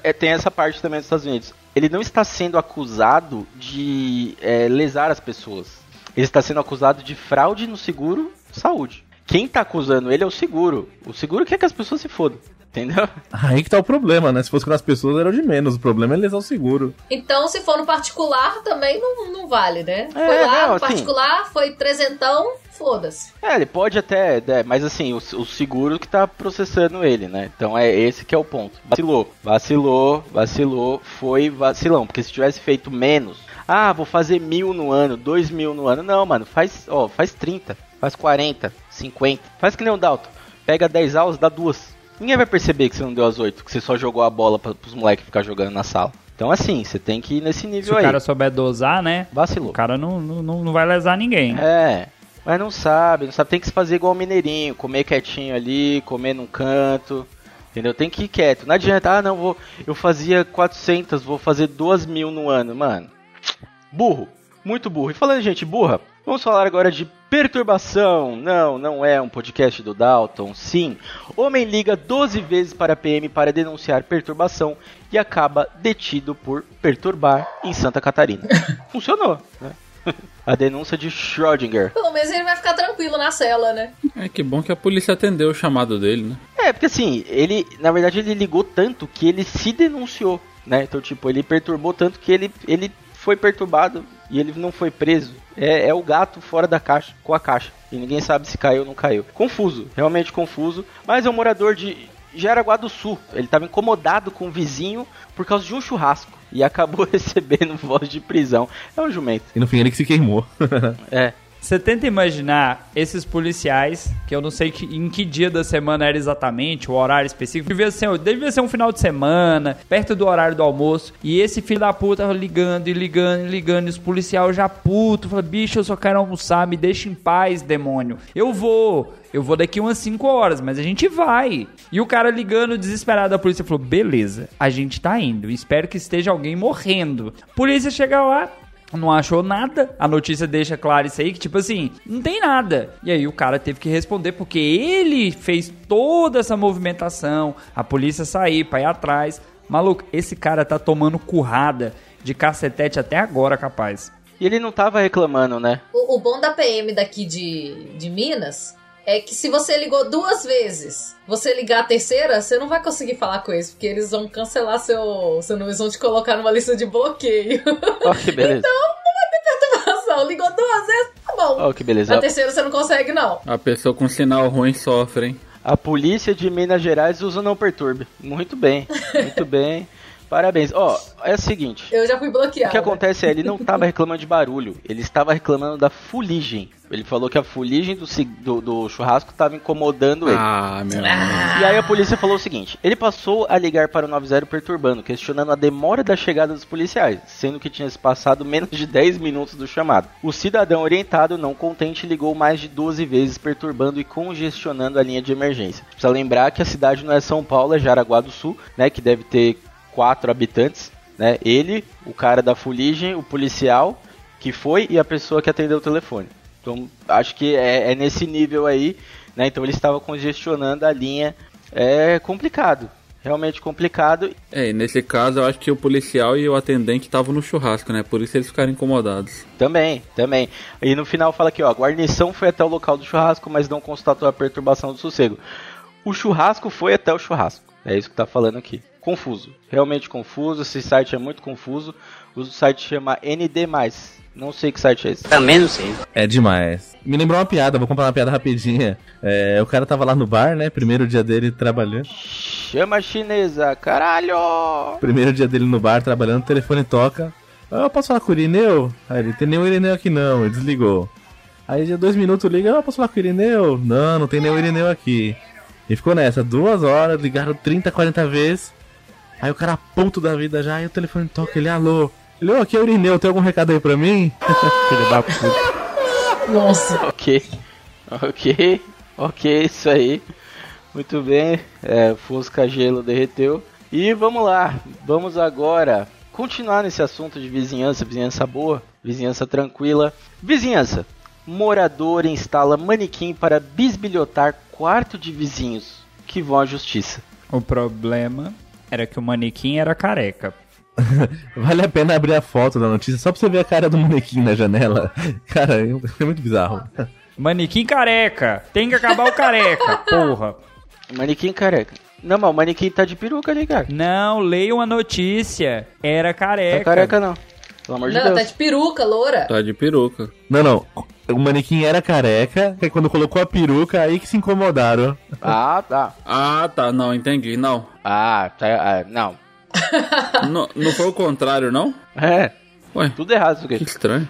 é, tem essa parte também dos Estados Unidos. Ele não está sendo acusado de é, lesar as pessoas. Ele está sendo acusado de fraude no seguro saúde. Quem está acusando ele é o seguro. O seguro quer que as pessoas se fodam. Entendeu? Aí que tá o problema, né? Se fosse com as pessoas era o de menos. O problema é lesar o seguro. Então, se for no particular, também não, não vale, né? É, foi lá não, no assim- particular, foi trezentão, foda-se. É, ele pode até, né, mas assim, o, o seguro que tá processando ele, né? Então é esse que é o ponto. Vacilou, vacilou, vacilou, foi vacilão. Porque se tivesse feito menos, ah, vou fazer mil no ano, dois mil no ano. Não, mano, faz, ó, faz 30, faz 40, 50. Faz que nem o Dalton. Pega 10 aulas, dá duas. Ninguém vai perceber que você não deu as 8, que você só jogou a bola pra, pros moleques ficar jogando na sala. Então assim, você tem que ir nesse Se nível o aí. cara souber dosar, né? Vacilou. O cara não, não, não vai lesar ninguém. É, mas não sabe, não sabe. Tem que se fazer igual o mineirinho, comer quietinho ali, comer num canto, entendeu? Tem que ir quieto. Não adianta, ah, não, vou, eu fazia 400, vou fazer 2 mil no ano, mano. Burro, muito burro. E falando gente burra, vamos falar agora de perturbação. Não, não é um podcast do Dalton. Sim, homem liga 12 vezes para a PM para denunciar perturbação e acaba detido por perturbar em Santa Catarina. Funcionou, né? A denúncia de Schrödinger. Pelo menos ele vai ficar tranquilo na cela, né? É que bom que a polícia atendeu o chamado dele, né? É, porque assim, ele, na verdade, ele ligou tanto que ele se denunciou, né? Então, tipo, ele perturbou tanto que ele, ele foi perturbado e ele não foi preso. É, é o gato fora da caixa, com a caixa. E ninguém sabe se caiu ou não caiu. Confuso, realmente confuso. Mas é um morador de Jaraguá do Sul. Ele estava incomodado com o vizinho por causa de um churrasco. E acabou recebendo voz de prisão. É um jumento. E no fim ele que se queimou. É. Você tenta imaginar esses policiais, que eu não sei que- em que dia da semana era exatamente, o horário específico, devia ser, devia ser um final de semana, perto do horário do almoço, e esse filho da puta ligando e ligando e ligando, e os policiais já puto, fala, bicho, eu só quero almoçar, me deixa em paz, demônio. Eu vou, eu vou daqui umas 5 horas, mas a gente vai. E o cara ligando desesperado, a polícia falou, beleza, a gente tá indo, espero que esteja alguém morrendo. Polícia chega lá, não achou nada. A notícia deixa claro isso aí, que tipo assim, não tem nada. E aí o cara teve que responder porque ele fez toda essa movimentação, a polícia sair pra ir atrás. Maluco, esse cara tá tomando currada de cacetete até agora, capaz. E ele não tava reclamando, né? O, o bom da PM daqui de, de Minas é que se você ligou duas vezes, você ligar a terceira, você não vai conseguir falar com eles, porque eles vão cancelar seu, seu número, eles vão te colocar numa lista de bloqueio. Ó, que beleza. Perturbação, ligou duas vezes, tá bom. Ó, que beleza. Na terceira você não consegue, não. A pessoa com sinal ruim sofre, hein? A polícia de Minas Gerais usa não perturbe. Muito bem, muito bem. Parabéns. Ó, é o seguinte. Eu já fui O bloqueado. que acontece é, ele não estava reclamando de barulho, ele estava reclamando da fuligem. Ele falou que a fuligem do, do, do churrasco tava incomodando ele. Ah, meu Ah. E aí a polícia falou o seguinte: ele passou a ligar para o 90 perturbando, questionando a demora da chegada dos policiais, sendo que tinha se passado menos de 10 minutos do chamado. O cidadão orientado, não contente, ligou mais de 12 vezes, perturbando e congestionando a linha de emergência. Precisa lembrar que a cidade não é São Paulo, é Jaraguá do Sul, né? Que deve ter 4 habitantes, né? Ele, o cara da fuligem, o policial que foi e a pessoa que atendeu o telefone. Então, acho que é, é nesse nível aí, né? Então ele estava congestionando a linha. É complicado, realmente complicado. É, e nesse caso eu acho que o policial e o atendente estavam no churrasco, né? Por isso eles ficaram incomodados. Também, também. E no final fala aqui, ó, a guarnição foi até o local do churrasco, mas não constatou a perturbação do sossego. O churrasco foi até o churrasco. É isso que tá falando aqui. Confuso, realmente confuso. Esse site é muito confuso. O site chama ND+. Não sei que site é esse. É demais. Me lembrou uma piada, vou contar uma piada rapidinha. É, o cara tava lá no bar, né? Primeiro dia dele trabalhando. Chama a chinesa, caralho! Primeiro dia dele no bar, trabalhando, o telefone toca. Ah, eu posso falar com o Irineu? Aí ele, tem nenhum Irineu aqui não, ele desligou. Aí já dois minutos liga, ah, posso falar com o Irineu? Não, não tem nenhum Irineu aqui. E ficou nessa, duas horas, ligaram 30, 40 vezes. Aí o cara ponto da vida já, aí o telefone toca, ele, alô. Ele, ô, aqui é o Irineu, tem algum recado aí pra mim? Filho da puta. Nossa. Ok, ok, ok, isso aí. Muito bem, é, Fusca Gelo derreteu. E vamos lá, vamos agora continuar nesse assunto de vizinhança, vizinhança boa, vizinhança tranquila. Vizinhança, morador instala manequim para bisbilhotar quarto de vizinhos que vão à justiça. O problema era que o manequim era careca. Vale a pena abrir a foto da notícia só pra você ver a cara do manequim na janela. Cara, é muito bizarro. Manequim careca! Tem que acabar o careca, porra! Manequim careca. Não, mas o manequim tá de peruca ali, cara. Não, leiam a notícia. Era careca. Não é careca não. Pelo amor de Não, Deus. tá de peruca, loura. Tá de peruca. Não, não. O manequim era careca, que quando colocou a peruca, aí que se incomodaram. Ah, tá. Ah, tá. Não, entendi. Não. Ah, tá. ah, não. não, não foi o contrário, não? É, Ué, tudo errado isso que aqui. estranho.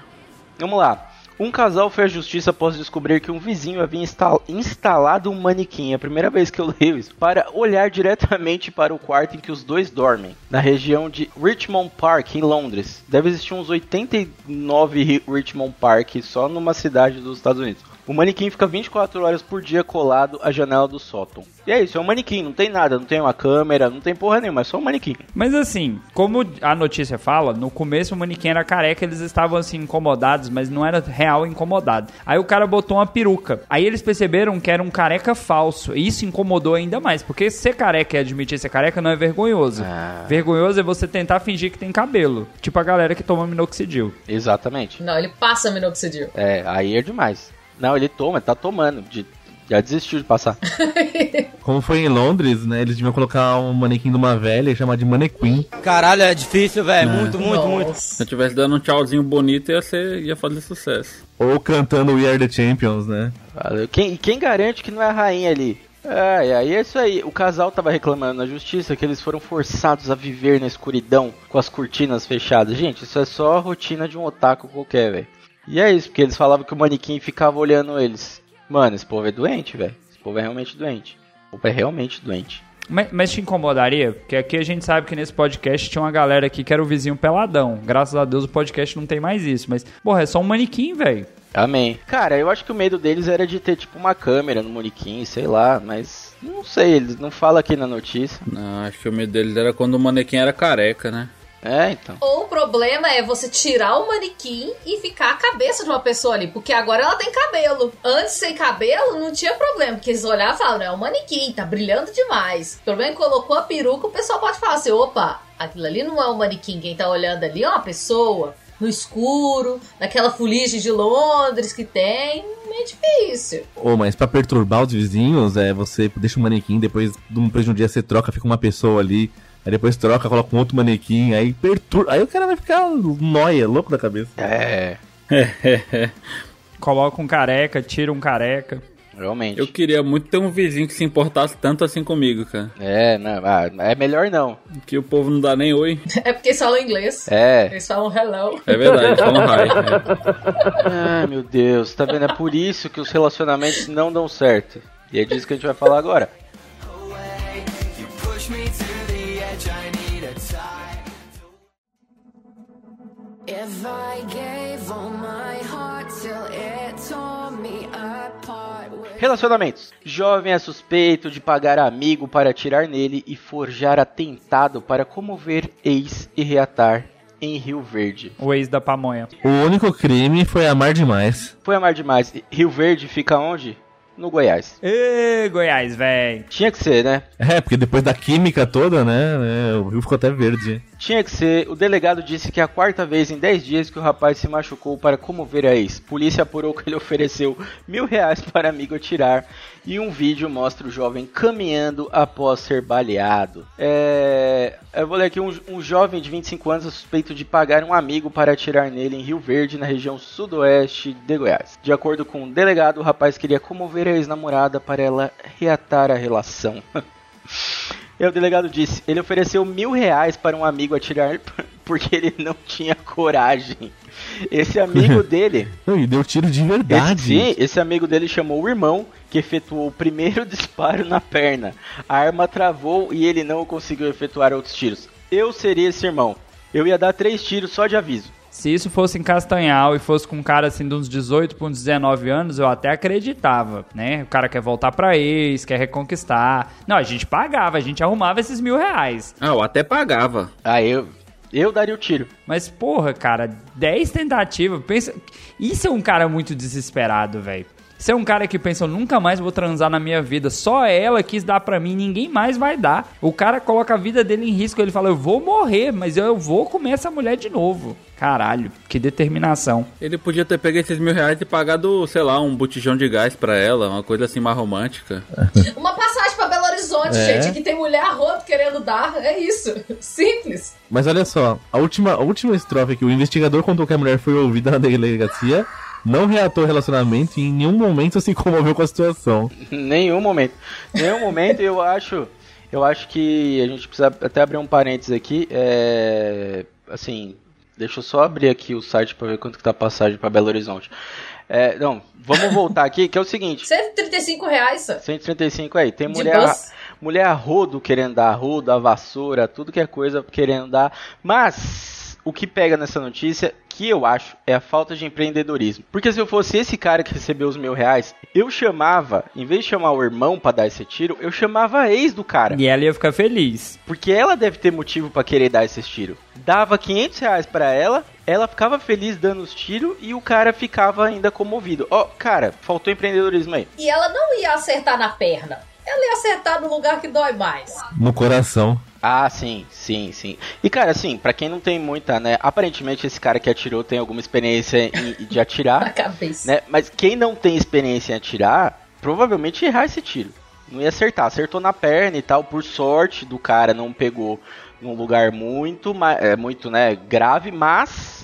Vamos lá. Um casal à justiça após descobrir que um vizinho havia instal- instalado um manequim, a primeira vez que eu leio isso, para olhar diretamente para o quarto em que os dois dormem, na região de Richmond Park, em Londres. Deve existir uns 89 Ri- Richmond Park só numa cidade dos Estados Unidos. O manequim fica 24 horas por dia colado à janela do sótão. E é isso, é um manequim, não tem nada, não tem uma câmera, não tem porra nenhuma, é só um manequim. Mas assim, como a notícia fala, no começo o manequim era careca, eles estavam assim incomodados, mas não era real incomodado. Aí o cara botou uma peruca. Aí eles perceberam que era um careca falso. E isso incomodou ainda mais, porque ser careca e admitir ser careca não é vergonhoso. Ah. Vergonhoso é você tentar fingir que tem cabelo. Tipo a galera que toma minoxidil. Exatamente. Não, ele passa minoxidil. É, aí é demais. Não, ele toma, tá tomando. de- já desistiu de passar. Como foi em Londres, né? Eles deviam colocar um manequim de uma velha e chamar de manequim. Caralho, é difícil, velho. Muito, muito, muito. Se eu tivesse dando um tchauzinho bonito, ia, ser, ia fazer sucesso. Ou cantando We Are The Champions, né? Valeu. Quem, quem garante que não é a rainha ali? É, e aí é isso aí. O casal tava reclamando na justiça que eles foram forçados a viver na escuridão com as cortinas fechadas. Gente, isso é só a rotina de um otaku qualquer, velho. E é isso, porque eles falavam que o manequim ficava olhando eles. Mano, esse povo é doente, velho. Esse povo é realmente doente. O povo é realmente doente. Mas, mas te incomodaria? Porque aqui a gente sabe que nesse podcast tinha uma galera aqui que era o vizinho peladão. Graças a Deus o podcast não tem mais isso. Mas, porra, é só um manequim, velho. Amém. Cara, eu acho que o medo deles era de ter, tipo, uma câmera no manequim, sei lá, mas. Não sei, eles não falam aqui na notícia. Não, acho que o medo deles era quando o manequim era careca, né? É, então. Ou o problema é você tirar o manequim e ficar a cabeça de uma pessoa ali, porque agora ela tem cabelo. Antes, sem cabelo, não tinha problema, porque eles olhavam e falavam, é um manequim, tá brilhando demais. O problema é que colocou a peruca, o pessoal pode falar assim, opa, aquilo ali não é um manequim, quem tá olhando ali é uma pessoa, no escuro, naquela fuligem de Londres que tem, é difícil. Ô, mas pra perturbar os vizinhos, é você deixa um manequim, depois, depois de um dia você troca, fica uma pessoa ali. Aí depois troca, coloca um outro manequim, aí perturba. Aí o cara vai ficar noia, louco da cabeça. É. Coloca um careca, tira um careca. Realmente. Eu queria muito ter um vizinho que se importasse tanto assim comigo, cara. É, não, ah, é melhor não. Que o povo não dá nem oi. É porque eles falam inglês. É. Eles falam hello. É verdade, falam hi. Ai, meu Deus, tá vendo? É por isso que os relacionamentos não dão certo. E é disso que a gente vai falar agora. If I gave all my heart till it tore me apart. Relacionamentos. Jovem é suspeito de pagar amigo para atirar nele e forjar atentado para comover ex e reatar em Rio Verde. O ex da pamonha. O único crime foi amar demais. Foi amar demais. Rio Verde fica onde? No Goiás. Ê, Goiás, véi. Tinha que ser, né? É, porque depois da química toda, né, né, o rio ficou até verde. Tinha que ser. O delegado disse que é a quarta vez em 10 dias que o rapaz se machucou para comover a ex. Polícia apurou que ele ofereceu mil reais para amigo atirar. E um vídeo mostra o jovem caminhando após ser baleado. É... Eu vou ler aqui. Um, um jovem de 25 anos é suspeito de pagar um amigo para atirar nele em Rio Verde, na região sudoeste de Goiás. De acordo com o delegado, o rapaz queria comover a ex-namorada para ela reatar a relação. E o delegado disse, ele ofereceu mil reais para um amigo atirar porque ele não tinha coragem. Esse amigo dele, e deu tiro de esse, verdade. sim, esse amigo dele chamou o irmão que efetuou o primeiro disparo na perna. A arma travou e ele não conseguiu efetuar outros tiros. Eu seria esse irmão. Eu ia dar três tiros só de aviso. Se isso fosse em Castanhal e fosse com um cara assim de uns 18 para uns 19 anos, eu até acreditava, né? O cara quer voltar pra ex, quer reconquistar. Não, a gente pagava, a gente arrumava esses mil reais. Ah, eu até pagava. Ah, eu, eu daria o tiro. Mas, porra, cara, 10 tentativas. Pensa. Isso é um cara muito desesperado, velho. Isso é um cara que pensa, eu nunca mais vou transar na minha vida. Só ela quis dar pra mim, ninguém mais vai dar. O cara coloca a vida dele em risco. Ele fala, eu vou morrer, mas eu vou comer essa mulher de novo. Caralho, que determinação. Ele podia ter pego esses mil reais e pagado, sei lá, um botijão de gás pra ela, uma coisa assim mais romântica. Uma passagem pra Belo Horizonte, É. gente, que tem mulher a rodo querendo dar. É isso. Simples. Mas olha só, a última, a última estrofe aqui, o investigador contou que a mulher foi ouvida na delegacia, não reatou o relacionamento e em nenhum momento se comoveu com a situação. Nenhum momento. Nenhum momento eu acho. Eu acho que a gente precisa até abrir um parênteses aqui. É, assim, deixa eu só abrir aqui o site para ver quanto que tá a passagem para Belo Horizonte. É, não, vamos voltar aqui, que é o seguinte. 135 reais, só. 135 aí, tem mulher, bus. mulher a rodo querendo dar, rodo, a vassoura, tudo que é coisa querendo dar. Mas o que pega nessa notícia, que eu acho, é a falta de empreendedorismo. Porque se eu fosse esse cara que recebeu os mil reais, eu chamava, em vez de chamar o irmão pra dar esse tiro, eu chamava a ex do cara. E ela ia ficar feliz. Porque ela deve ter motivo pra querer dar esses tiros. Dava 500 reais pra ela, ela ficava feliz dando os tiros e o cara ficava ainda comovido. Ó, cara, faltou empreendedorismo aí. E ela não ia acertar na perna. Ela ia acertar no lugar que dói mais. No coração. Ah, sim, sim, sim. E cara, assim, pra quem não tem muita, né? Aparentemente esse cara que atirou tem alguma experiência em- de Na atirar, cabeça. né? Mas quem não tem experiência em atirar, provavelmente errar esse tiro. Não ia acertar. Acertou na perna e tal. Por sorte do cara não pegou num lugar muito, é, muito, né, grave, mas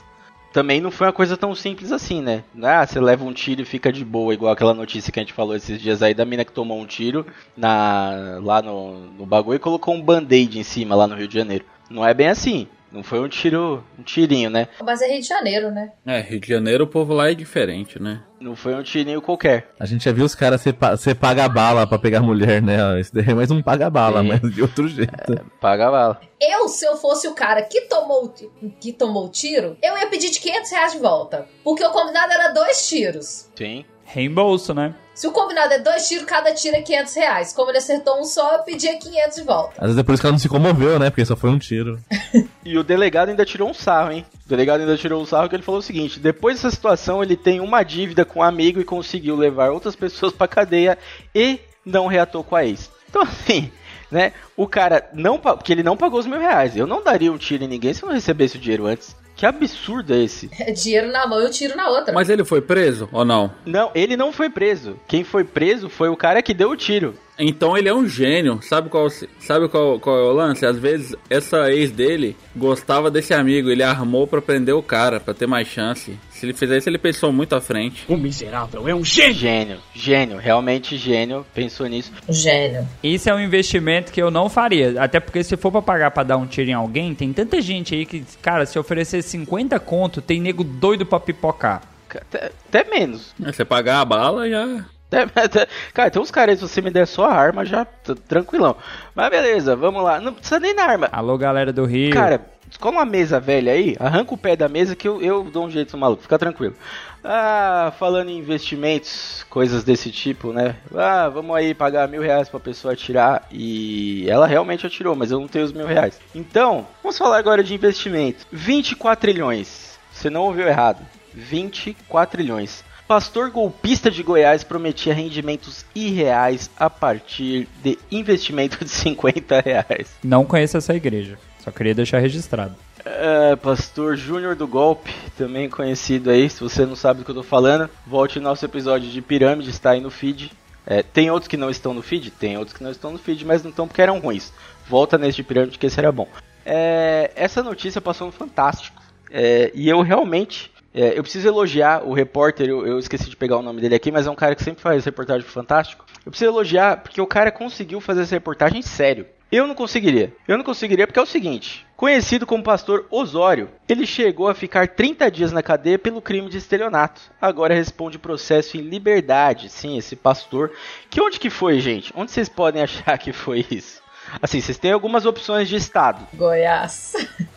também não foi uma coisa tão simples assim, né? Ah, você leva um tiro e fica de boa, igual aquela notícia que a gente falou esses dias aí da mina que tomou um tiro na, lá no, no bagulho e colocou um band-aid em cima lá no Rio de Janeiro. Não é bem assim. Não foi um tiro, um tirinho, né? Mas é Rio de Janeiro, né? É, Rio de Janeiro o povo lá é diferente, né? Não foi um tirinho qualquer. A gente já viu os caras ser, ser paga bala pra pegar mulher, né? Esse daí é mais um paga bala, Sim. mas de outro jeito. Paga a bala. Eu, se eu fosse o cara que tomou, que tomou o tiro, eu ia pedir de 500 reais de volta. Porque o combinado era dois tiros. Sim. Reembolso, né? Se o combinado é dois tiros, cada tiro é 500 reais. Como ele acertou um só, eu pedia 500 de volta. Às vezes é por isso que ela não se comoveu, né? Porque só foi um tiro. E o delegado ainda tirou um sarro, hein? O delegado ainda tirou um sarro que ele falou o seguinte: depois dessa situação, ele tem uma dívida com um amigo e conseguiu levar outras pessoas pra cadeia e não reatou com a ex. Então, assim, né? O cara não. Porque ele não pagou os mil reais. Eu não daria um tiro em ninguém se eu não recebesse o dinheiro antes. Que absurdo é esse? É dinheiro na mão e o tiro na outra. Mas ele foi preso ou não? Não, ele não foi preso. Quem foi preso foi o cara que deu o tiro. Então ele é um gênio. Sabe qual, sabe qual, qual é o lance? Às vezes essa ex dele gostava desse amigo. Ele armou pra prender o cara, pra ter mais chance. Se ele fizer isso, ele pensou muito à frente. O miserável é um gênio. Gênio, gênio, realmente gênio, pensou nisso. Gênio. Isso é um investimento que eu não faria. Até porque se for pra pagar pra dar um tiro em alguém, tem tanta gente aí que, cara, se oferecer 50 conto, tem nego doido pra pipocar. Até, até menos. É, Você pagar a bala já. Até- até- cara, tem uns caras, se você me der só a arma, já tranquilão. Mas beleza, vamos lá. Não precisa nem da arma. Alô, galera do Rio. Cara, escola uma mesa velha aí, arranca o pé da mesa que eu, eu dou um jeito no maluco, fica tranquilo. Ah, falando em investimentos, coisas desse tipo, né? Ah, vamos aí pagar mil reais pra pessoa atirar e ela realmente atirou, mas eu não tenho os mil reais. Então, vamos falar agora de investimento. 24 trilhões. Você não ouviu errado. 24 trilhões. Pastor golpista de Goiás prometia rendimentos irreais a partir de investimento de 50 reais. Não conheço essa igreja. Só queria deixar registrado. É, Pastor Júnior do Golpe, também conhecido aí. Se você não sabe do que eu tô falando, volte no nosso episódio de Pirâmide, está aí no feed. É, tem outros que não estão no feed? Tem outros que não estão no feed, mas não estão porque eram ruins. Volta nesse de Pirâmide que esse era bom. É, essa notícia passou no Fantástico. É, e eu realmente. É, eu preciso elogiar o repórter, eu, eu esqueci de pegar o nome dele aqui, mas é um cara que sempre faz reportagem Fantástico. Eu preciso elogiar porque o cara conseguiu fazer essa reportagem sério. Eu não conseguiria. Eu não conseguiria porque é o seguinte: conhecido como pastor Osório, ele chegou a ficar 30 dias na cadeia pelo crime de estelionato. Agora responde processo em liberdade. Sim, esse pastor. Que onde que foi, gente? Onde vocês podem achar que foi isso? Assim, vocês têm algumas opções de estado. Goiás.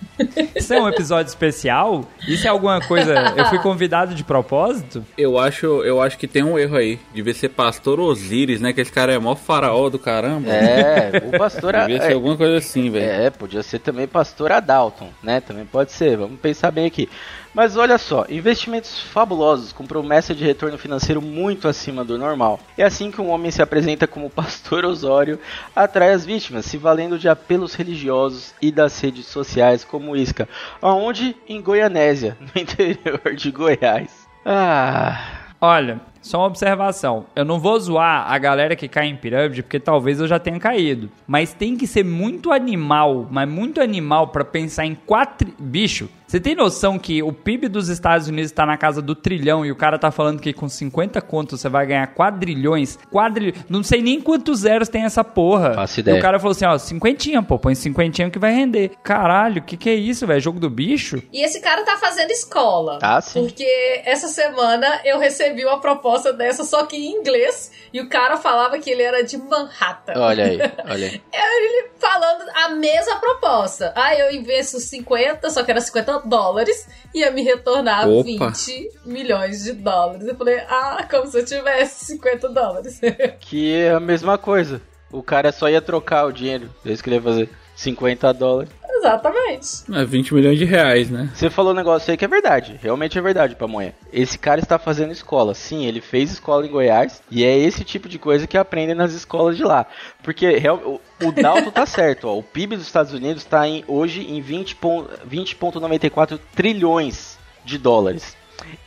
Isso é um episódio especial? Isso é alguma coisa. Eu fui convidado de propósito? Eu acho, eu acho que tem um erro aí. Devia ser pastor Osíris, né? Que esse cara é mó faraó do caramba. É, o pastor. Devia ser é, alguma coisa assim, velho. É, podia ser também pastor Adalton, né? Também pode ser, vamos pensar bem aqui. Mas olha só, investimentos fabulosos com promessa de retorno financeiro muito acima do normal. É assim que um homem se apresenta como pastor Osório, atrai as vítimas, se valendo de apelos religiosos e das redes sociais como isca. Aonde? Em Goianésia, no interior de Goiás. Ah, Olha, só uma observação. Eu não vou zoar a galera que cai em pirâmide, porque talvez eu já tenha caído. Mas tem que ser muito animal, mas muito animal pra pensar em quatro. Bicho, você tem noção que o PIB dos Estados Unidos tá na casa do trilhão e o cara tá falando que com 50 contos você vai ganhar quadrilhões? Quadri... Não sei nem quantos zeros tem essa porra. Faço E ideia. o cara falou assim: ó, cinquentinha, pô, põe cinquentinha que vai render. Caralho, que que é isso, velho? Jogo do bicho? E esse cara tá fazendo escola. Tá, sim. Porque essa semana eu recebi uma proposta dessa, só que em inglês, e o cara falava que ele era de Manhattan. olha aí, olha aí. Ele falando a mesma proposta. Ah, eu investo 50, só que era 50 dólares, ia me retornar Opa. 20 milhões de dólares. Eu falei, ah, como se eu tivesse 50 dólares. Que é a mesma coisa. O cara só ia trocar o dinheiro. É isso que ele ia fazer. 50 dólares. Exatamente. É 20 milhões de reais, né? Você falou um negócio aí que é verdade, realmente é verdade, Pamonha. Esse cara está fazendo escola. Sim, ele fez escola em Goiás e é esse tipo de coisa que aprendem nas escolas de lá. Porque real- o, o Dalton tá certo, ó, o PIB dos Estados Unidos está em, hoje em 20 pon- 20,94 trilhões de dólares.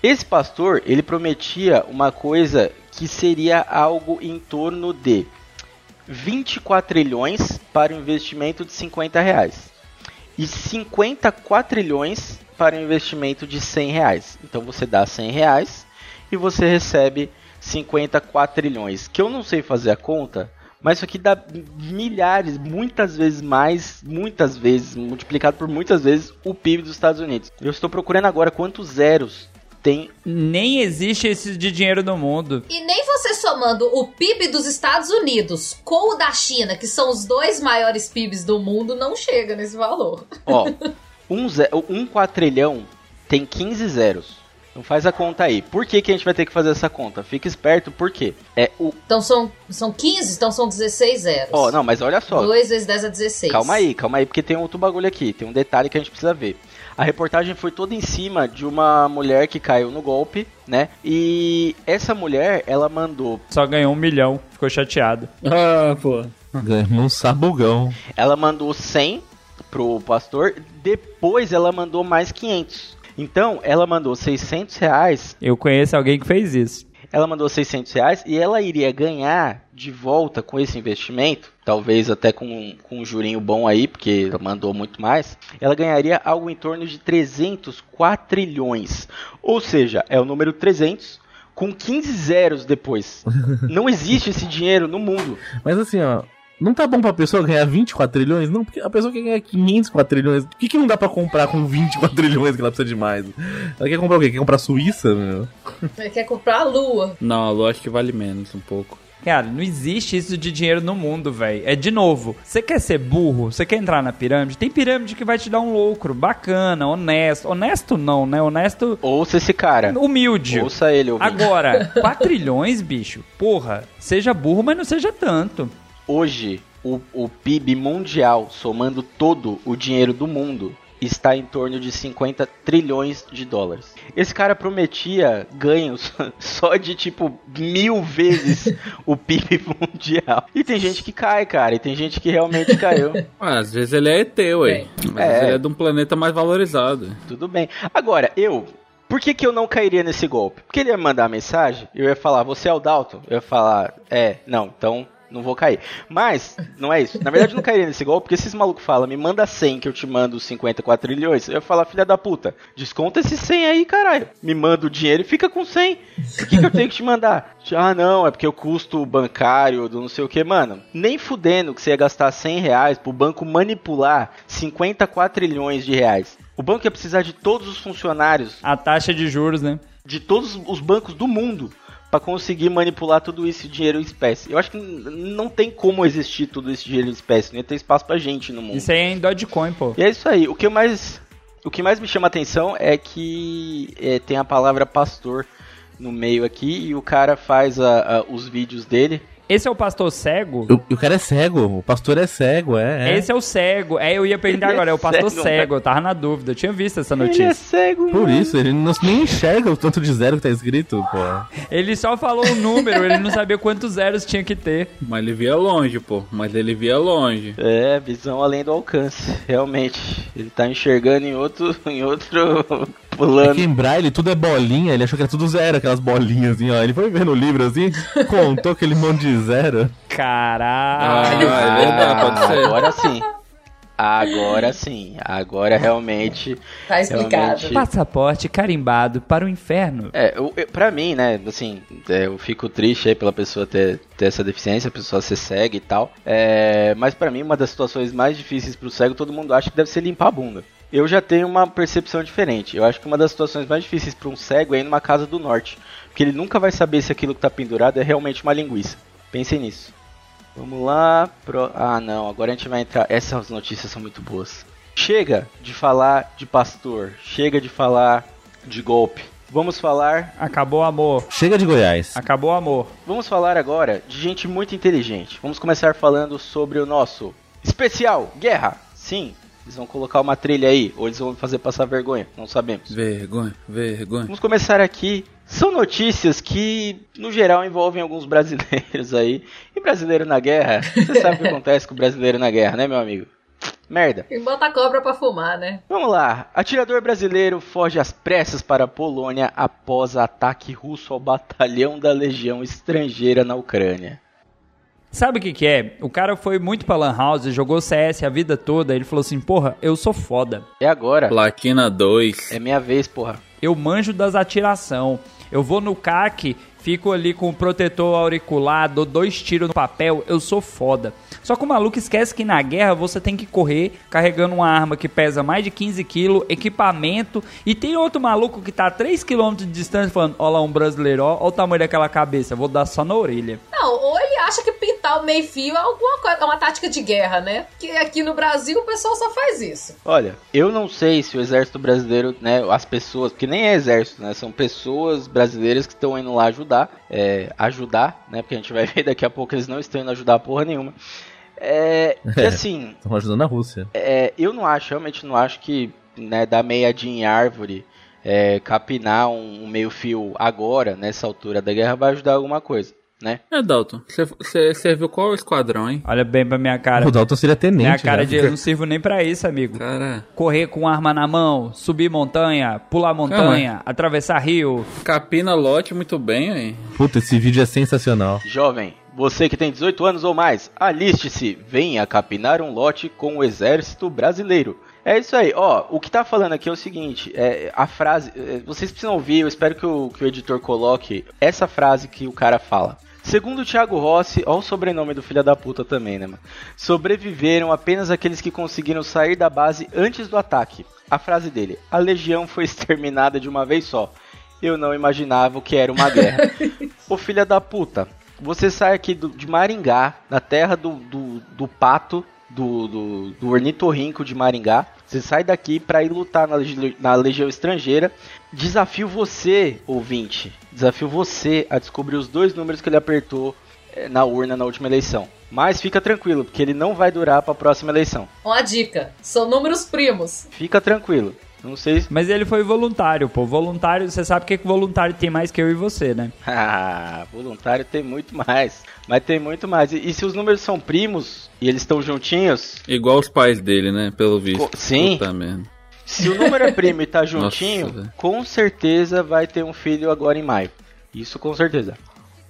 Esse pastor, ele prometia uma coisa que seria algo em torno de 24 trilhões para o investimento de 50 reais e 50 quatrilhões para um investimento de 100 reais. Então você dá 100 reais e você recebe 50 quatrilhões. Que eu não sei fazer a conta, mas isso aqui dá milhares, muitas vezes mais, muitas vezes, multiplicado por muitas vezes o PIB dos Estados Unidos. Eu estou procurando agora quantos zeros tem. Nem existe esse de dinheiro no mundo. E nem você somando o PIB dos Estados Unidos com o da China, que são os dois maiores PIBs do mundo, não chega nesse valor. Ó, um, um quatrilhão tem 15 zeros. Então faz a conta aí. Por que, que a gente vai ter que fazer essa conta? Fica esperto, por quê? É o. Então são, são 15, então são 16 zeros. Ó, não, mas olha só. 2 vezes 10 é 16. Calma aí, calma aí, porque tem outro bagulho aqui, tem um detalhe que a gente precisa ver. A reportagem foi toda em cima de uma mulher que caiu no golpe, né? E essa mulher, ela mandou, Só ganhou um milhão, ficou chateado. Ah, pô. Ganhamos um sabugão. ela mandou 100 pro pastor, depois ela mandou mais 500. Então, ela mandou 600 reais, Eu conheço alguém que fez isso. Ela mandou 600 reais e ela iria ganhar de volta com esse investimento, talvez até com, com um jurinho bom aí, porque ela mandou muito mais, ela ganharia algo em torno de 300 quatrilhões. Ou seja, é o número 300 com 15 zeros depois. Não existe esse dinheiro no mundo. Mas assim, ó. Não tá bom pra pessoa ganhar 24 trilhões? Não, porque a pessoa quer ganhar 500 trilhões. Por que, que não dá pra comprar com 24 trilhões que ela precisa de mais? Ela quer comprar o quê? Quer comprar a Suíça, meu? Ele quer comprar a lua. Não, a lua acho que vale menos um pouco. Cara, não existe isso de dinheiro no mundo, velho. É de novo, você quer ser burro? Você quer entrar na pirâmide? Tem pirâmide que vai te dar um lucro bacana, honesto. Honesto não, né? Honesto, Ouça esse cara. humilde. Ouça ele, ouvinte. Agora, 4 trilhões, bicho. Porra, seja burro, mas não seja tanto. Hoje, o, o PIB mundial, somando todo o dinheiro do mundo, está em torno de 50 trilhões de dólares. Esse cara prometia ganhos só de tipo mil vezes o PIB mundial. E tem gente que cai, cara, e tem gente que realmente caiu. Ah, às vezes ele é ET, ué. Mas É. ele é de um planeta mais valorizado. Tudo bem. Agora, eu. Por que, que eu não cairia nesse golpe? Porque ele ia mandar mensagem, eu ia falar, você é o Dalton? Eu ia falar, é, não, então não vou cair. Mas, não é isso. Na verdade, eu não cairia nesse golpe, porque esses malucos falam, me manda 100 que eu te mando 54 trilhões. Eu ia falar, filha da puta, desconta esse 100 aí, caralho. Me manda o dinheiro e fica com 100. Por que, que eu tenho que te mandar? Ah, não, é porque o custo bancário do não sei o que. Mano, nem fudendo que você ia gastar 100 reais pro banco manipular 54 trilhões de reais. O banco ia precisar de todos os funcionários A taxa de juros, né? de todos os bancos do mundo para conseguir manipular tudo esse dinheiro em espécie. Eu acho que não tem como existir tudo esse dinheiro em espécie, não ia ter espaço pra gente no mundo. Isso aí é em Dogecoin, pô. E é isso aí. O que mais, o que mais me chama a atenção é que é, tem a palavra pastor no meio aqui e o cara faz a- a- os vídeos dele. Esse é o pastor cego? O, o cara é cego, o pastor é cego, é. é. Esse é o cego. É, eu ia perguntar Ele é agora, é o pastor cego, cego. Eu tava na dúvida. Eu tinha visto essa Ele é notícia. cego. Por mano. isso, ele não, nem enxerga o tanto de zero que tá escrito, pô. Ele só falou o número, ele não sabia quantos zeros tinha que ter. Mas ele via longe, pô. Mas ele via longe. É, visão além do alcance, realmente. Ele tá enxergando em outro, em outro É plano. que em braille tudo é bolinha, ele achou que era tudo zero, aquelas bolinhas assim, ó. Ele foi ver no livro assim, contou aquele monte de zero. Caralho. Ah, é verdade, pode ser. Agora sim. Agora sim. Agora realmente. Tá explicado. Realmente- Passaporte carimbado para o inferno. É, eu, eu- pra mim, né, assim, é, eu fico triste aí pela pessoa ter, ter essa deficiência, a pessoa ser cega e tal. É, mas pra mim, uma das situações mais difíceis pro cego, todo mundo acha que deve ser limpar a bunda. Eu já tenho uma percepção diferente. Eu acho que uma das situações mais difíceis pra um cego é ir numa casa do norte. Porque ele nunca vai saber se aquilo que tá pendurado é realmente uma linguiça. Pensem nisso. Vamos lá. Pro... Ah, não. Agora a gente vai entrar. Essas notícias são muito boas. Chega de falar de pastor. Chega de falar de golpe. Vamos falar. Acabou o amor. Chega de Goiás. Acabou o amor. Vamos falar agora de gente muito inteligente. Vamos começar falando sobre o nosso especial Guerra. Sim. Eles vão colocar uma trilha aí, ou eles vão fazer passar vergonha, não sabemos. Vergonha, vergonha. Vamos começar aqui. São notícias que, no geral, envolvem alguns brasileiros aí. E brasileiro na guerra, você sabe o que acontece com o brasileiro na guerra, né, meu amigo? Merda. E bota a cobra pra fumar, né? Vamos lá. Atirador brasileiro foge às pressas para a Polônia após ataque russo ao batalhão da Legião Estrangeira na Ucrânia. Sabe o que que é? O cara foi muito pra Lan House, jogou CS a vida toda. Ele falou assim: Porra, eu sou foda. É agora. Plaquina 2. É minha vez, porra. Eu manjo das atiração. Eu vou no CAC, fico ali com o protetor auricular, dou dois tiros no papel. Eu sou foda. Só que o maluco esquece que na guerra você tem que correr carregando uma arma que pesa mais de 15 quilos, equipamento. E tem outro maluco que tá a 3 km de distância falando: Ó lá, um brasileiro, ó, ó o tamanho daquela cabeça, vou dar só na orelha. Não, ou acha que pintar o meio-fio é alguma coisa, é uma tática de guerra, né? Que aqui no Brasil o pessoal só faz isso. Olha, eu não sei se o exército brasileiro, né, as pessoas, porque nem é exército, né, são pessoas brasileiras que estão indo lá ajudar, é, ajudar, né, porque a gente vai ver daqui a pouco eles não estão indo ajudar porra nenhuma. É, e assim, Estão ajudando a Rússia. é, eu não acho, realmente não acho que, né, dar meiadinha em árvore, é, capinar um, um meio fio agora, nessa altura da guerra, vai ajudar alguma coisa. Né? É, Dalton, você- você serviu qual esquadrão, hein? Olha bem pra minha cara. O Dalton seria tenente. Minha cara né? de eu não sirvo nem pra isso, amigo. Cara, Correr com arma na mão, subir montanha, pular montanha, atravessar rio. capina lote muito bem, hein? Puta, esse vídeo é sensacional. Jovem, você que tem 18 anos ou mais, aliste-se, venha capinar um lote com o exército brasileiro. É isso aí, ó, o que tá falando aqui é o seguinte, é, a frase, é, vocês precisam ouvir, eu espero que o, que o editor coloque essa frase que o cara fala. Segundo o Thiago Rossi, ó o sobrenome do filho da puta também, né, mano? Sobreviveram apenas aqueles que conseguiram sair da base antes do ataque. A frase dele, a legião foi exterminada de uma vez só. Eu não imaginava o que era uma guerra. Ô filha da puta, você sai aqui do- de Maringá, na terra do, do, do pato, do, do, do ornitorrinco de Maringá. Você sai daqui pra ir lutar na, na legião estrangeira. Desafio você, ouvinte. Desafio você a descobrir os dois números que ele apertou eh, na urna na última eleição. Mas fica tranquilo, porque ele não vai durar pra próxima eleição. Uma dica: são números primos. Fica tranquilo. Não sei se. Mas ele foi voluntário, pô. Voluntário, você sabe que que voluntário tem mais que eu e você, né? Ah, voluntário tem muito mais. Mas tem muito mais. E, e se os números são primos e eles estão juntinhos, Igual os pais dele, né? Pelo visto. Co- sim. Puta merda. se o número é primo e tá juntinho, Nossa, com certeza vai ter um filho agora em maio. Isso com certeza.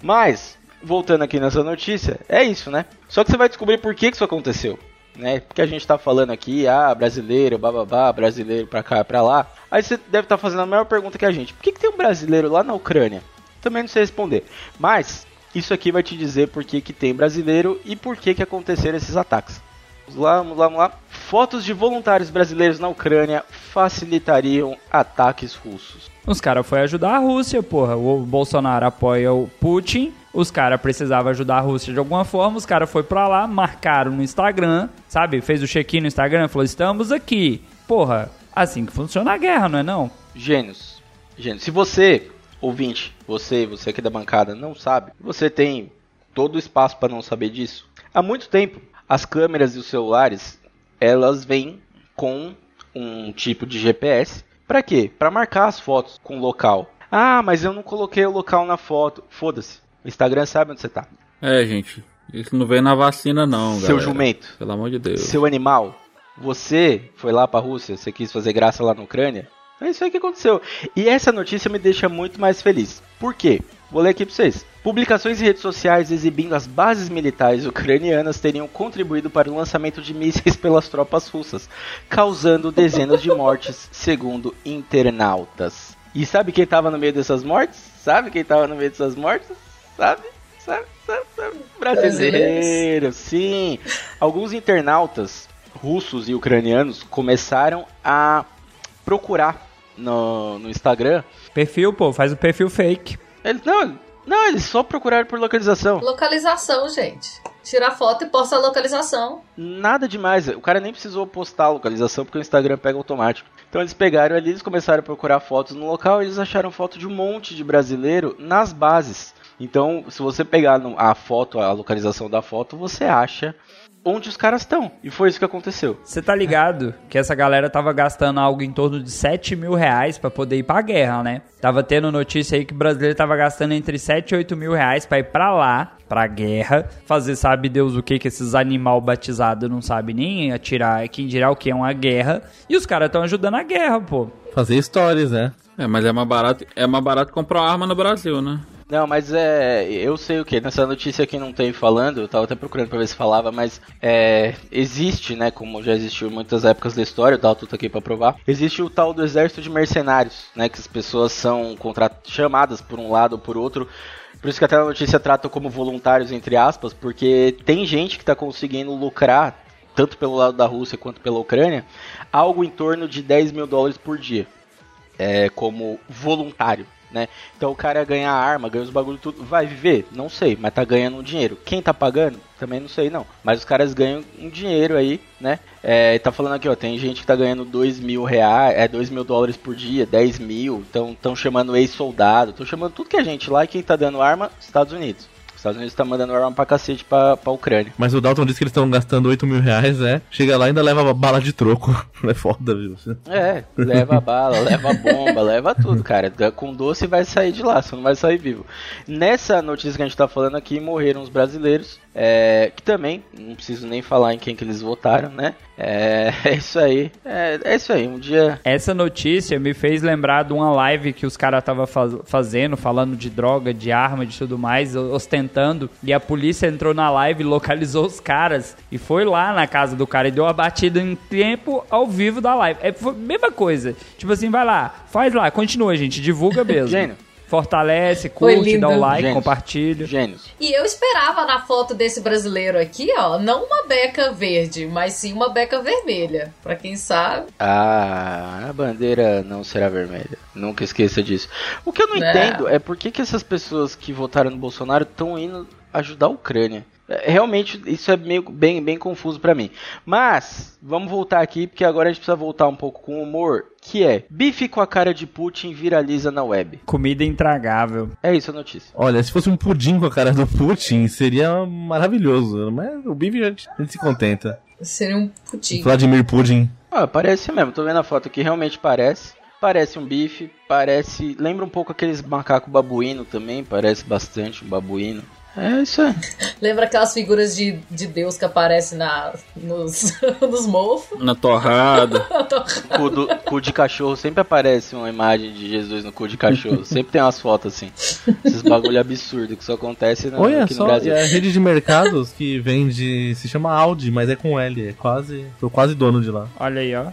Mas, voltando aqui nessa notícia, é isso, né? Só que você vai descobrir por que, que isso aconteceu. Né? Porque a gente tá falando aqui, ah, brasileiro, bababá, brasileiro pra cá, pra lá. Aí você deve estar fazendo a maior pergunta que a gente. Por que, que tem um brasileiro lá na Ucrânia? Também não sei responder. Mas, isso aqui vai te dizer por que, que tem brasileiro e por que, que aconteceram esses ataques. Vamos lá, vamos lá, vamos lá. Fotos de voluntários brasileiros na Ucrânia facilitariam ataques russos. Os caras foram ajudar a Rússia, porra. O Bolsonaro apoia o Putin. Os caras precisavam ajudar a Rússia de alguma forma. Os caras foram pra lá, marcaram no Instagram, sabe? Fez o check-in no Instagram, falou: estamos aqui. Porra, assim que funciona a guerra, não é não? Gênios. Gênios. Se você, ouvinte, você, você aqui da bancada, não sabe, você tem todo o espaço para não saber disso. Há muito tempo, as câmeras e os celulares, elas vêm com um tipo de GPS. Para quê? Para marcar as fotos com o local. Ah, mas eu não coloquei o local na foto. Foda-se. O Instagram sabe onde você tá. É, gente. Isso não veio na vacina, não, Seu galera. jumento. Pelo amor de Deus. Seu animal, você foi lá pra Rússia, você quis fazer graça lá na Ucrânia? É isso aí que aconteceu. E essa notícia me deixa muito mais feliz. Por quê? Vou ler aqui pra vocês. Publicações em redes sociais exibindo as bases militares ucranianas teriam contribuído para o lançamento de mísseis pelas tropas russas, causando dezenas de mortes, segundo internautas. E sabe quem tava no meio dessas mortes? Sabe quem tava no meio dessas mortes? Sabe? Sabe? Sabe? sabe? Brasileiros, sim. Alguns internautas russos e ucranianos começaram a procurar no, no Instagram. Perfil, pô, faz o perfil fake. Eles, não, não, eles só procuraram por localização. Localização, gente. Tira a foto e posta a localização. Nada demais. O cara nem precisou postar a localização porque o Instagram pega automático. Então eles pegaram ali, eles começaram a procurar fotos no local e eles acharam foto de um monte de brasileiro nas bases. Então, se você pegar a foto, a localização da foto, você acha onde os caras estão. E foi isso que aconteceu. Você tá ligado que essa galera tava gastando algo em torno de 7 mil reais pra poder ir pra guerra, né? Tava tendo notícia aí que o brasileiro tava gastando entre 7 e 8 mil reais pra ir pra lá, pra guerra, fazer sabe Deus o que que esses animal batizado não sabe nem atirar, quem dirá o que é uma guerra. E os caras tão ajudando a guerra, pô. Fazer stories, né? É, mas é mais barato, é mais barato comprar uma arma no Brasil, né? Não, mas é. Eu sei o que. Nessa notícia aqui não tem falando, eu tava até procurando pra ver se falava, mas é. Existe, né? Como já existiu em muitas épocas da história, o Dalton tá aqui pra provar. Existe o tal do exército de mercenários, né? Que as pessoas são chamadas por um lado ou por outro. Por isso que até a notícia trata como voluntários, entre aspas, porque tem gente que tá conseguindo lucrar, tanto pelo lado da Rússia quanto pela Ucrânia, algo em torno de 10 mil dólares por dia é, como voluntário, né? Então o cara ganha a arma, ganha os bagulho tudo, vai viver? Não sei, mas tá ganhando um dinheiro. Quem tá pagando? Também não sei não. Mas os caras ganham um dinheiro aí, né? É, tá falando aqui, ó, tem gente que tá ganhando 2 mil reais, é 2 mil dólares por dia, 10 mil, então estão chamando ex-soldado, estão chamando tudo que é gente lá e quem tá dando arma, Estados Unidos. Estados Unidos tá mandando arma pra cacete pra, pra Ucrânia. Mas o Dalton disse que eles estão gastando 8 mil reais, é. Chega lá e ainda leva bala de troco. É foda, viu? É, leva bala, leva bomba, leva tudo, cara. Com doce vai sair de lá, você não vai sair vivo. Nessa notícia que a gente tá falando aqui, morreram os brasileiros. É, que também, não preciso nem falar em quem que eles votaram, né? É, é isso aí. É, é isso aí. Um dia. Essa notícia me fez lembrar de uma live que os caras estavam faz, fazendo, falando de droga, de arma, de tudo mais, ostentando. E a polícia entrou na live, localizou os caras e foi lá na casa do cara e deu a batida em tempo ao vivo da live. É foi a mesma coisa. Tipo assim, vai lá, faz lá, continua, gente, divulga mesmo. Gênio. Fortalece, curte, dá o like, Gênios. compartilha. Gênios. E eu esperava na foto desse brasileiro aqui, ó, não uma beca verde, mas sim uma beca vermelha. Pra quem sabe. Ah, a bandeira não será vermelha. Nunca esqueça disso. O que eu não É. entendo é por que, que essas pessoas que votaram no Bolsonaro estão indo ajudar a Ucrânia. É, Realmente, isso é meio bem, bem confuso pra mim. Mas, vamos voltar aqui, porque agora a gente precisa voltar um pouco com humor. Que é, bife com a cara de Putin viraliza na web. Comida intragável. É isso a notícia. Olha, se fosse um pudim com a cara do Putin, seria maravilhoso. Mas o bife a gente, a gente se contenta. Seria um putinho. Vladimir Putin. Ah, parece mesmo. Tô vendo a foto aqui, realmente parece. Parece um bife, parece... Lembra um pouco aqueles macacos babuíno também, parece bastante um babuíno. É isso aí. Lembra aquelas figuras de, de Deus que aparecem na, nos, nos mofos? Na torrada. cu, do- cu de cachorro sempre aparece uma imagem de Jesus no cu de cachorro. Sempre tem umas fotos assim. Esses bagulho absurdo que só acontece no, Olha aqui no só, Brasil. é a rede de mercados que vende. Se chama Audi, mas é com L. É quase. Tô quase dono de lá. Olha aí, ó.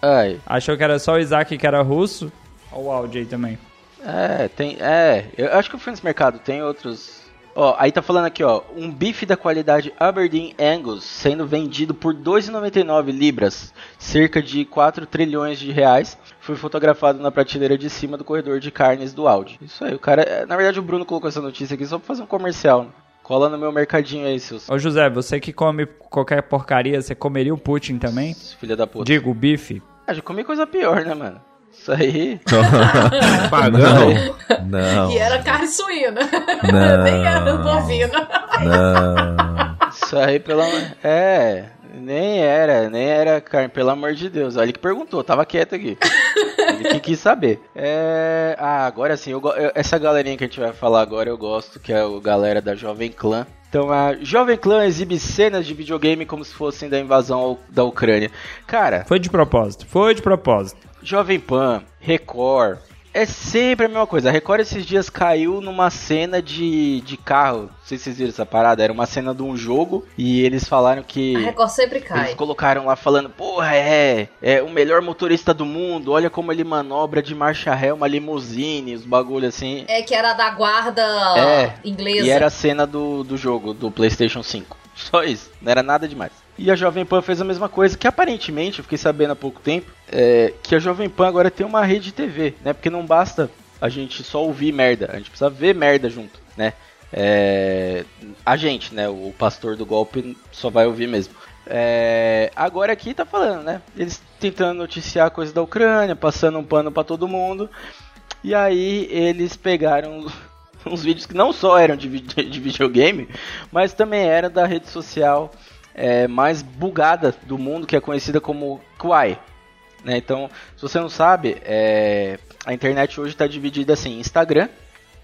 Ai, Achou que era só o Isaac que era russo? Olha o áudio aí também. é, tem. É, eu acho que eu fui nesse mercado, tem outros. Ó, aí tá falando aqui, ó. Um bife da qualidade Aberdeen Angus sendo vendido por 2,99 libras, cerca de 4 trilhões de reais, foi fotografado na prateleira de cima do corredor de carnes do Audi. Isso aí, o cara. é, Na verdade, o Bruno colocou essa notícia aqui só pra fazer um comercial. né? Cola no meu mercadinho aí, seus Ô José, você que come qualquer porcaria, você comeria o Putin também? filha da puta. Digo, o bife. Ah, já comi coisa pior, né, mano? Isso aí. Pagando. Não. E era carne suína. Não. Nem era bovina. Não. Isso aí, pelo amor. É. Nem era, nem era carne, pelo amor de Deus. Olha ele que perguntou, tava quieto aqui. Ele que quis saber. É. Ah, agora sim, eu essa galerinha que a gente vai falar agora eu gosto, que é o galera da Jovem Clã. Então a Jovem Clã exibe cenas de videogame como se fossem da invasão da Ucrânia. Cara, Foi de propósito, foi de propósito. Jovem Pan, Record, é sempre a mesma coisa. A Record esses dias caiu numa cena de, de carro. Não sei se vocês viram essa parada. Era uma cena de um jogo e eles falaram que. A Record sempre Eles cai. colocaram lá falando, porra, é, é o melhor motorista do mundo, olha como ele manobra de marcha ré uma limusine, os bagulho assim. É que era da guarda É, inglesa. E era a cena do, do jogo, do PlayStation 5. Só isso, não era nada demais. E a Jovem Pan fez a mesma coisa, que aparentemente, eu fiquei sabendo há pouco tempo, é, que a Jovem Pan agora tem uma rede de TV, né? Porque não basta a gente só ouvir merda, a gente precisa ver merda junto, né? É, a gente, né? O pastor do golpe só vai ouvir mesmo. É, agora aqui tá falando, né? Eles tentando noticiar a coisa da Ucrânia, passando um pano pra todo mundo. E aí eles pegaram uns vídeos que não só eram de, de videogame, mas também eram da rede social é, mais bugada do mundo, que é conhecida como Kwai. né? Então, se você não sabe, é, a internet hoje está dividida assim: Instagram,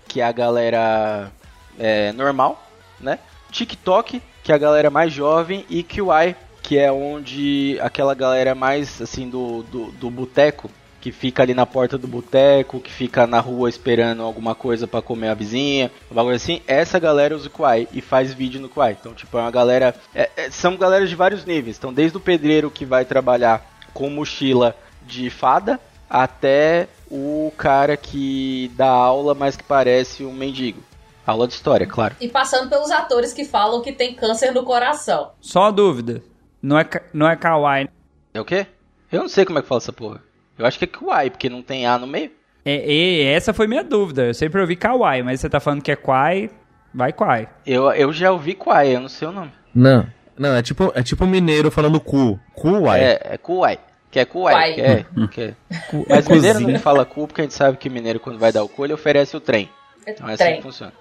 que é a galera é, normal, né? TikTok, que é a galera mais jovem, e QI, que é onde aquela galera mais assim do, do, do boteco, que fica ali na porta do boteco, que fica na rua esperando alguma coisa pra comer a vizinha, um bagulho assim, essa galera usa o Kwai e faz vídeo no Kwai. Então, tipo, é uma galera. é- é- são galeras de vários níveis. Então, desde o pedreiro que vai trabalhar com mochila de fada até o cara que dá aula, mas que parece um mendigo. Aula de história, claro. E passando pelos atores que falam que tem câncer no coração. Só uma dúvida. Não é, não é kawaii. É o quê? Eu não sei como é que fala essa porra. Eu acho que é Kwai, porque não tem A no meio. É, e essa foi minha dúvida. Eu sempre ouvi kawaii, mas você tá falando que é kwai, vai kwai. Eu, eu já ouvi Kwai, eu não sei o nome. Não. Não, é tipo, é tipo mineiro falando cu. Cu, uai. É, é Kuai. Que é Kuai. Kuai. Que é, que é. Cu- Mas é mineiro não fala cu, porque a gente sabe que mineiro, quando vai dar o cu, ele oferece o trem. Então é assim que funciona.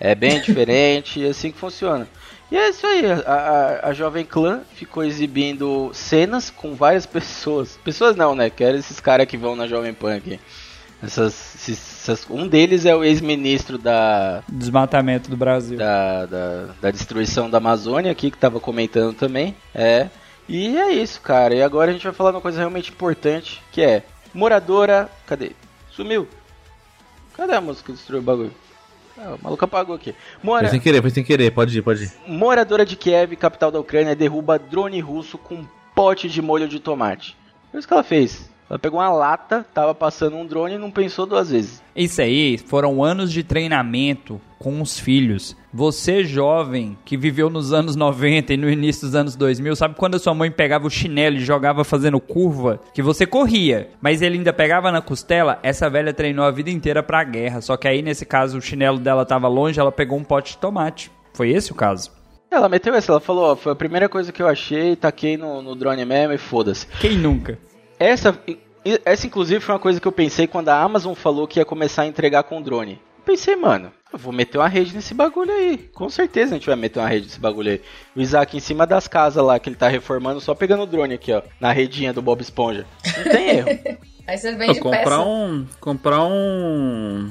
É bem diferente e é assim que funciona. E é isso aí, a, a, a Jovem Clã ficou exibindo cenas com várias pessoas. Pessoas não, né? Que eram esses caras que vão na Jovem Pan aqui. Essas, essas- um deles é o ex-ministro da, Desmatamento do Brasil. da, da, da destruição da Amazônia aqui, que tava comentando também. É. E é isso, cara. E agora a gente vai falar uma coisa realmente importante, que é moradora. Cadê? Sumiu. Cadê a música que destruiu o bagulho? Ah, o maluco apagou aqui. Mora... Foi sem querer, foi sem querer. Pode ir, pode ir. Moradora de Kiev, capital da Ucrânia, derruba drone russo com pote de molho de tomate. Foi isso que ela fez. Ela pegou uma lata, tava passando um drone e não pensou duas vezes. Isso aí foram anos de treinamento com os filhos. Você, jovem, que viveu nos anos 90 e no início dos anos 2000, sabe quando a sua mãe pegava o chinelo e jogava fazendo curva? Que você corria, mas ele ainda pegava na costela? Essa velha treinou a vida inteira pra guerra. Só que aí, nesse caso, o chinelo dela tava longe, ela pegou um pote de tomate. Foi esse o caso. Ela meteu essa, ela falou, ó, foi a primeira coisa que eu achei, taquei no, no drone mesmo e foda-se. Quem nunca? Essa, essa, inclusive, foi uma coisa que eu pensei quando a Amazon falou que ia começar a entregar com drone. Pensei, mano, eu vou meter uma rede nesse bagulho aí. Com certeza a gente vai meter uma rede nesse bagulho aí. O Isaac em cima das casas lá que ele tá reformando, só pegando o drone aqui, ó, na redinha do Bob Esponja. Não tem erro. Aí você vende comprar peça. um. Comprar um.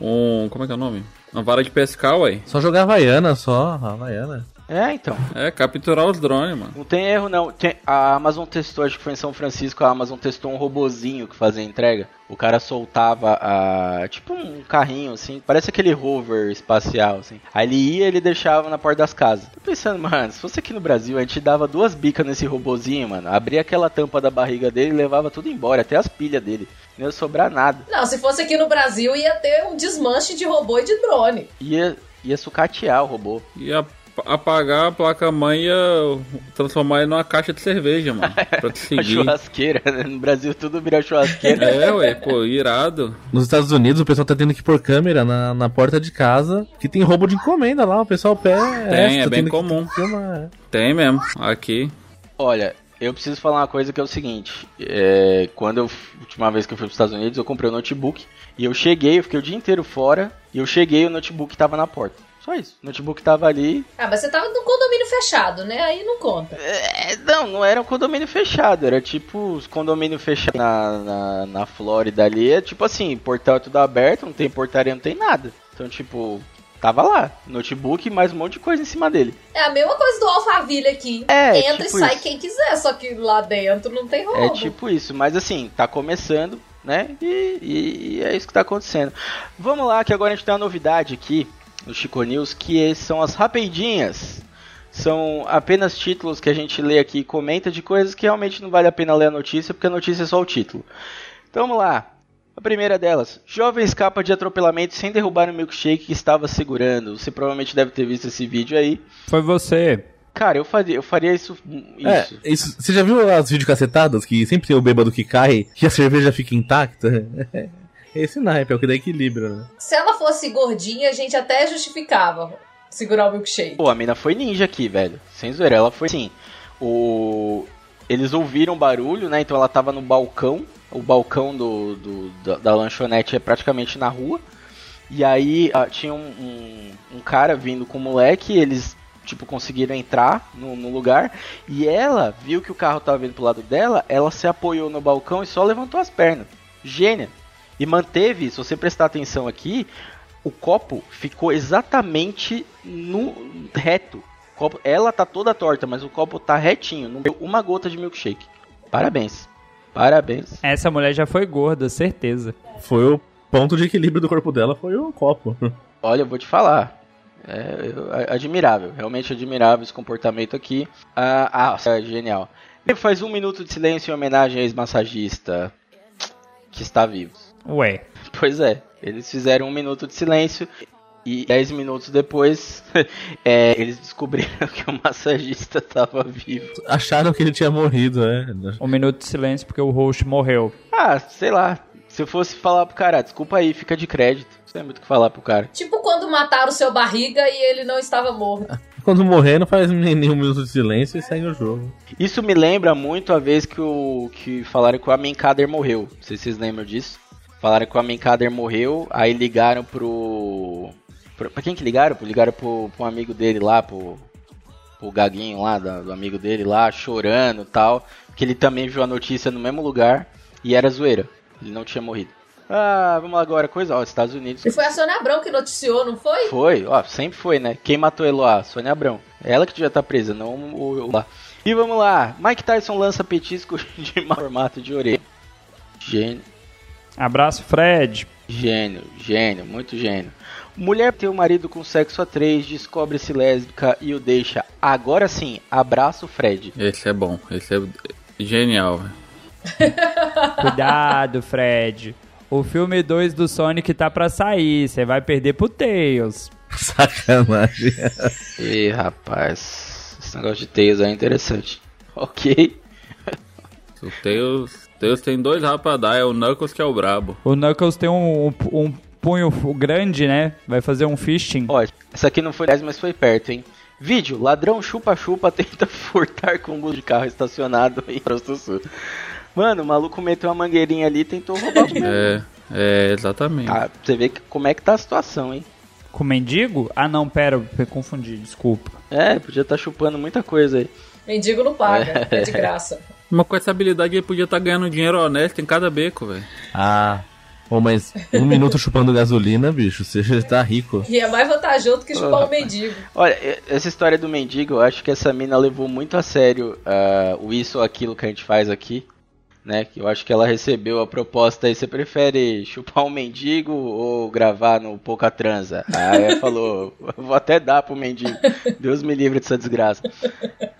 Um. Como é que é o nome? Uma vara de pescar, ué. Só jogar Havaiana, só. Havaiana. É, então. É, capturar os drones, mano. Não tem erro, não. Tem- a Amazon testou, acho que foi em São Francisco, a Amazon testou um robozinho que fazia entrega. O cara soltava a. Tipo um carrinho, assim. Parece aquele rover espacial, assim. Aí ele ia e ele deixava na porta das casas. Tô pensando, mano, se fosse aqui no Brasil, a gente dava duas bicas nesse robozinho, mano. Abria aquela tampa da barriga dele e levava tudo embora, até as pilhas dele. Não ia sobrar nada. Não, se fosse aqui no Brasil, ia ter um desmanche de robô e de drone. Ia, ia sucatear o robô. Ap- apagar a placa-mãe e ia transformar ele numa caixa de cerveja, mano. Pra te seguir. churrasqueira, né? No Brasil tudo vira churrasqueira. É, ué, pô, irado. Nos Estados Unidos, o pessoal tá tendo que pôr câmera na, na porta de casa, que tem roubo de encomenda lá. O pessoal pé. Tem, é tá bem comum. filmar. Tem mesmo. Aqui. Olha, eu preciso falar uma coisa que é o seguinte. É, quando eu, última vez que eu fui para os Estados Unidos, eu comprei um notebook e eu cheguei, eu fiquei o dia inteiro fora e eu cheguei e o notebook tava na porta. Só isso. O notebook tava ali. Ah, mas você tava num condomínio fechado, né? Aí não conta. É, não, não era um condomínio fechado, era tipo os condomínios fechados na, na, na Flórida ali. É tipo assim, portão é tudo aberto, não tem portaria, não tem nada. Então, tipo, tava lá, notebook e mais um monte de coisa em cima dele. É a mesma coisa do Alphaville aqui. É, Entra tipo e sai isso. quem quiser, só que lá dentro não tem roubo. É tipo isso, mas assim, tá começando, né? E, e- e é isso que tá acontecendo. Vamos lá, que agora a gente tem uma novidade aqui no Chico News, que são as rapidinhas. São apenas títulos que a gente lê aqui e comenta de coisas que realmente não vale a pena ler a notícia, porque a notícia é só o título. Então vamos lá. A primeira delas, jovem escapa de atropelamento sem derrubar o milkshake que estava segurando. Você provavelmente deve ter visto esse vídeo aí. Foi você. Cara, eu faria, eu faria isso. É, isso. isso, você já viu as videocacetadas que sempre tem o bêbado que cai e a cerveja fica intacta? Esse naipe é o que dá equilíbrio, né? Se ela fosse gordinha, a gente até justificava segurar o milkshake. Pô, a mina foi ninja aqui, velho. Sem zoeira, ela foi assim. O... Eles ouviram barulho, né? Então ela tava no balcão. O balcão do, do- da, da lanchonete é praticamente na rua. E aí ah, tinha um, um, um cara vindo com o moleque. Eles, tipo, conseguiram entrar no, no lugar. E ela viu que o carro tava vindo pro lado dela. Ela se apoiou no balcão e só levantou as pernas. Gênia. E manteve, se você prestar atenção aqui, o copo ficou exatamente no reto. O copo, ela tá toda torta, mas o copo tá retinho, não deu uma gota de milkshake. Parabéns. Parabéns. Essa mulher já foi gorda, certeza. Foi o ponto de equilíbrio do corpo dela, foi o copo. Olha, eu vou te falar. É, a- admirável, realmente admirável esse comportamento aqui. Ah, ah, é genial. Ele faz um minuto de silêncio em homenagem ao ex-massagista que está vivo. Ué. Pois é, eles fizeram um minuto de silêncio e dez minutos depois é, eles descobriram que o massagista estava vivo. Acharam que ele tinha morrido, é. Um minuto de silêncio porque o host morreu. Ah, sei lá. Se eu fosse falar pro cara, "Ah, desculpa aí, fica de crédito. Não tem muito o que falar pro cara. Tipo quando mataram o seu barriga e ele não estava morto. Quando morrer, não faz nenhum minuto de silêncio e segue o jogo. Isso me lembra muito a vez que o que falaram que o Amin Kader morreu. Não sei se vocês lembram disso. Falaram que o Amin Kader morreu, aí ligaram pro Pra, pra quem que ligaram? Ligaram pro, pro um amigo dele lá, pro, pro Gaguinho lá, do, amigo dele lá, chorando e tal. Que ele também viu a notícia no mesmo lugar e era zoeira. Ele não tinha morrido. Ah, vamos lá agora, coisa, ó, Estados Unidos. E foi a Sônia Abrão que noticiou, não foi? Foi, ó, sempre foi, né? Quem matou Eloá? Sônia Abrão. Ela que devia estar presa, não o, o lá. E vamos lá, Mike Tyson lança petisco de formato de orelha. Gênio, Abraço, Fred. gênio, gênio, muito gênio. Mulher tem o marido com sexo a três, descobre-se lésbica e o deixa. Agora sim, abraço Fred. Esse é bom, esse é genial. Cuidado, Fred. O filme 2 do Sonic tá pra sair. Você vai perder pro Tails. Sacanagem. Ih, rapaz, esse negócio de Tails é interessante. Ok. O Tails, Tails tem dois rabos pra dar, é o Knuckles que é o brabo. O Knuckles tem um, um, um punho grande, né? Vai fazer um fisting. Ó, essa aqui não foi 10, mas foi perto, hein? Vídeo, ladrão chupa-chupa tenta furtar combo de carro estacionado em Prosto Sul. Mano, o maluco meteu uma mangueirinha ali e tentou roubar o É, é, exatamente. Ah, você vê que, como é que tá a situação, hein? Com mendigo? Ah, não, pera, eu confundi, desculpa. É, podia estar chupando muita coisa aí. Mendigo não paga, é de graça. Mas com essa habilidade ele podia estar ganhando dinheiro honesto em cada beco, velho. Ah. Bom, mas um minuto chupando gasolina, bicho, você já tá rico. E é mais vantajoso que chupar Oh, um mendigo. Olha, essa história do mendigo, eu acho que essa mina levou muito a sério ah, o isso ou aquilo que a gente faz aqui. Né? Que eu acho que ela recebeu a proposta aí. Você prefere chupar um mendigo ou gravar no Pouca Transa? Aí ela falou: Vou até dar pro mendigo. Deus me livre dessa desgraça.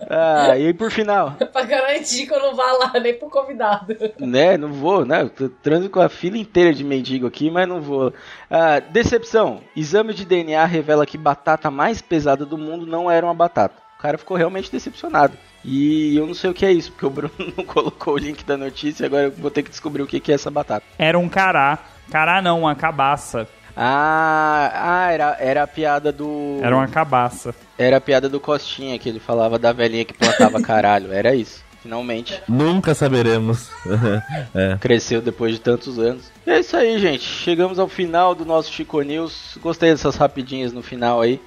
Ah, e aí por final, pra garantir que eu não vá lá nem pro convidado. né? Não vou, né? Eu transo com a fila inteira de mendigo aqui, mas não vou. Ah, decepção: exame de DNA revela que batata mais pesada do mundo não era uma batata. O cara ficou realmente decepcionado. E eu não sei o que é isso, porque o Bruno não colocou o link da notícia, agora eu vou ter que descobrir o que é essa batata. Era um cará. Cará não, uma cabaça. Ah, ah era, era a piada do. Era uma cabaça. Era a piada do Costinha, que ele falava da velhinha que plantava caralho. Era isso. Finalmente. Nunca saberemos. é. Cresceu depois de tantos anos. E é isso aí, gente. Chegamos ao final do nosso Chico News. Gostei dessas rapidinhas no final aí.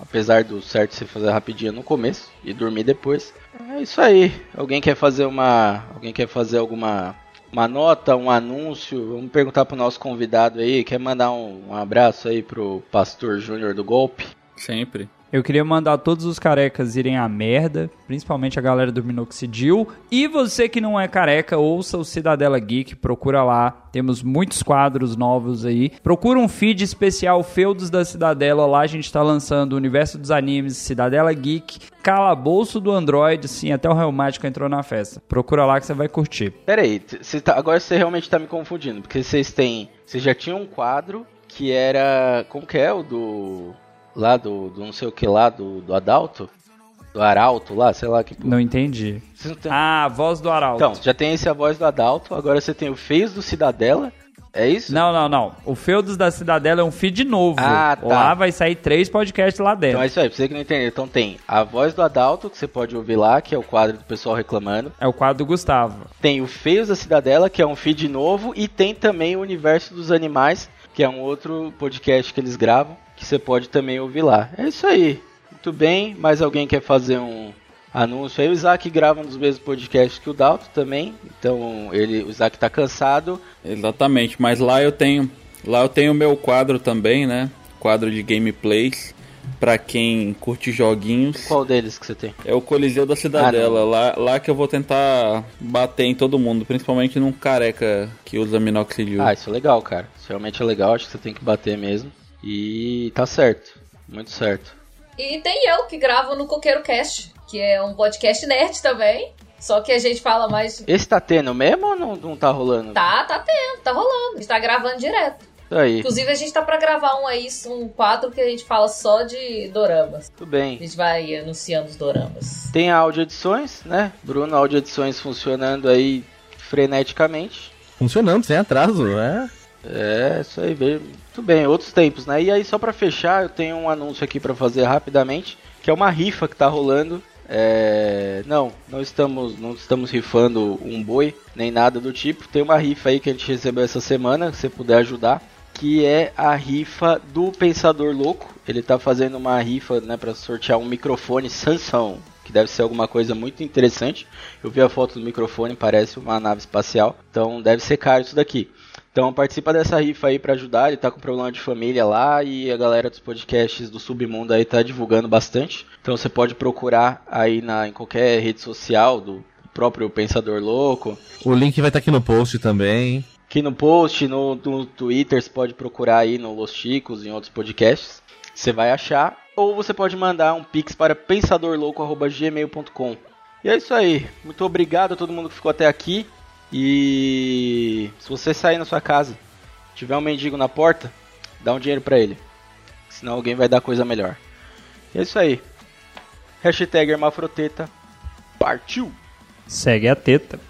Apesar do certo você fazer rapidinha no começo e dormir depois. É isso aí. Alguém quer fazer uma. Alguém quer fazer alguma. Uma nota, um anúncio? Vamos perguntar pro nosso convidado aí. Quer mandar um, um abraço aí pro Pastor Júnior do Golpe? Sempre. Eu queria mandar todos os carecas irem à merda, principalmente a galera do Minoxidil. E você que não é careca, ouça o Cidadela Geek, procura lá. Temos muitos quadros novos aí. Procura um feed especial Feudos da Cidadela. Lá a gente tá lançando o Universo dos Animes, Cidadela Geek, Calabouço do Android. Sim, até o Reumático entrou na festa. Procura lá que você vai curtir. Pera aí, t- você tá- agora você realmente tá me confundindo. Porque vocês têm. Vocês já tinham um quadro que era. Como que é o do. Lá do, do não sei o que lá, do, do Adalto? Do Arauto lá, sei lá que. Não entendi. Não têm- Ah, voz do Arauto. Então, já tem esse a voz do Adalto, agora você tem o Feios do Cidadela. É isso? Não, não, não. O Feudos da Cidadela é um feed novo. Ah, tá. Lá vai sair três podcasts lá dentro. Então é isso aí, pra você que não entendeu. Então tem a voz do Adalto, que você pode ouvir lá, que é o quadro do pessoal reclamando. É o quadro do Gustavo. Tem o Feios da Cidadela, que é um feed novo. E tem também o Universo dos Animais, que é um outro podcast que eles gravam, que você pode também ouvir lá. É isso aí. Muito bem. Mais alguém quer fazer um anúncio aí? O Isaac grava um dos mesmos podcasts que o Dalto também. Então ele, o Isaac tá cansado. Exatamente, mas lá eu tenho, lá eu tenho o meu quadro também, né? Quadro de gameplays pra quem curte joguinhos. Qual deles que você tem? É o Coliseu da Cidadela, lá, lá que eu vou tentar bater em todo mundo, principalmente num careca que usa minoxidil. Ah, isso é legal, cara. Isso realmente é legal. Acho que você tem que bater mesmo. E tá certo. Muito certo. E tem eu que gravo no Coqueiro Cast, que é um podcast nerd também. Só que a gente fala mais. Esse tá tendo mesmo ou não, não tá rolando? Tá, tá tendo, tá rolando. A gente tá gravando direto. Aí. Inclusive, a gente tá pra gravar um aí, um quadro que a gente fala só de doramas. Tudo A bem. gente vai anunciando os doramas. Tem a áudio edições, né? Bruno, áudio edições funcionando aí freneticamente. Funcionando, sem atraso, é. É, isso aí, veio. Muito bem, outros tempos, né? E aí, só pra fechar, eu tenho um anúncio aqui pra fazer rapidamente, que é uma rifa que tá rolando. É... Não, não estamos, não estamos rifando um boi, nem nada do tipo. Tem uma rifa aí que a gente recebeu essa semana, se você puder ajudar. Que é a rifa do Pensador Louco. Ele tá fazendo uma rifa, né, para sortear um microfone Samsung, que deve ser alguma coisa muito interessante. Eu vi a foto do microfone, parece uma nave espacial, então deve ser caro isso daqui. Então participa dessa rifa aí para ajudar, ele tá com problema de família lá e a galera dos podcasts do Submundo aí tá divulgando bastante. Então você pode procurar aí na, em qualquer rede social do próprio Pensador Louco, O link vai estar aqui no post também. Aqui no post, no, no Twitter, você pode procurar aí no Los Chicos, em outros podcasts. Você vai achar. Ou você pode mandar um pix para pensadorlouco.gmail.com. E é isso aí. Muito obrigado a todo mundo que ficou até aqui. E se você sair na sua casa, tiver um mendigo na porta, dá um dinheiro pra ele. Senão alguém vai dar coisa melhor. E é isso aí. Hashtag Hermafroteta. Partiu! Segue a teta.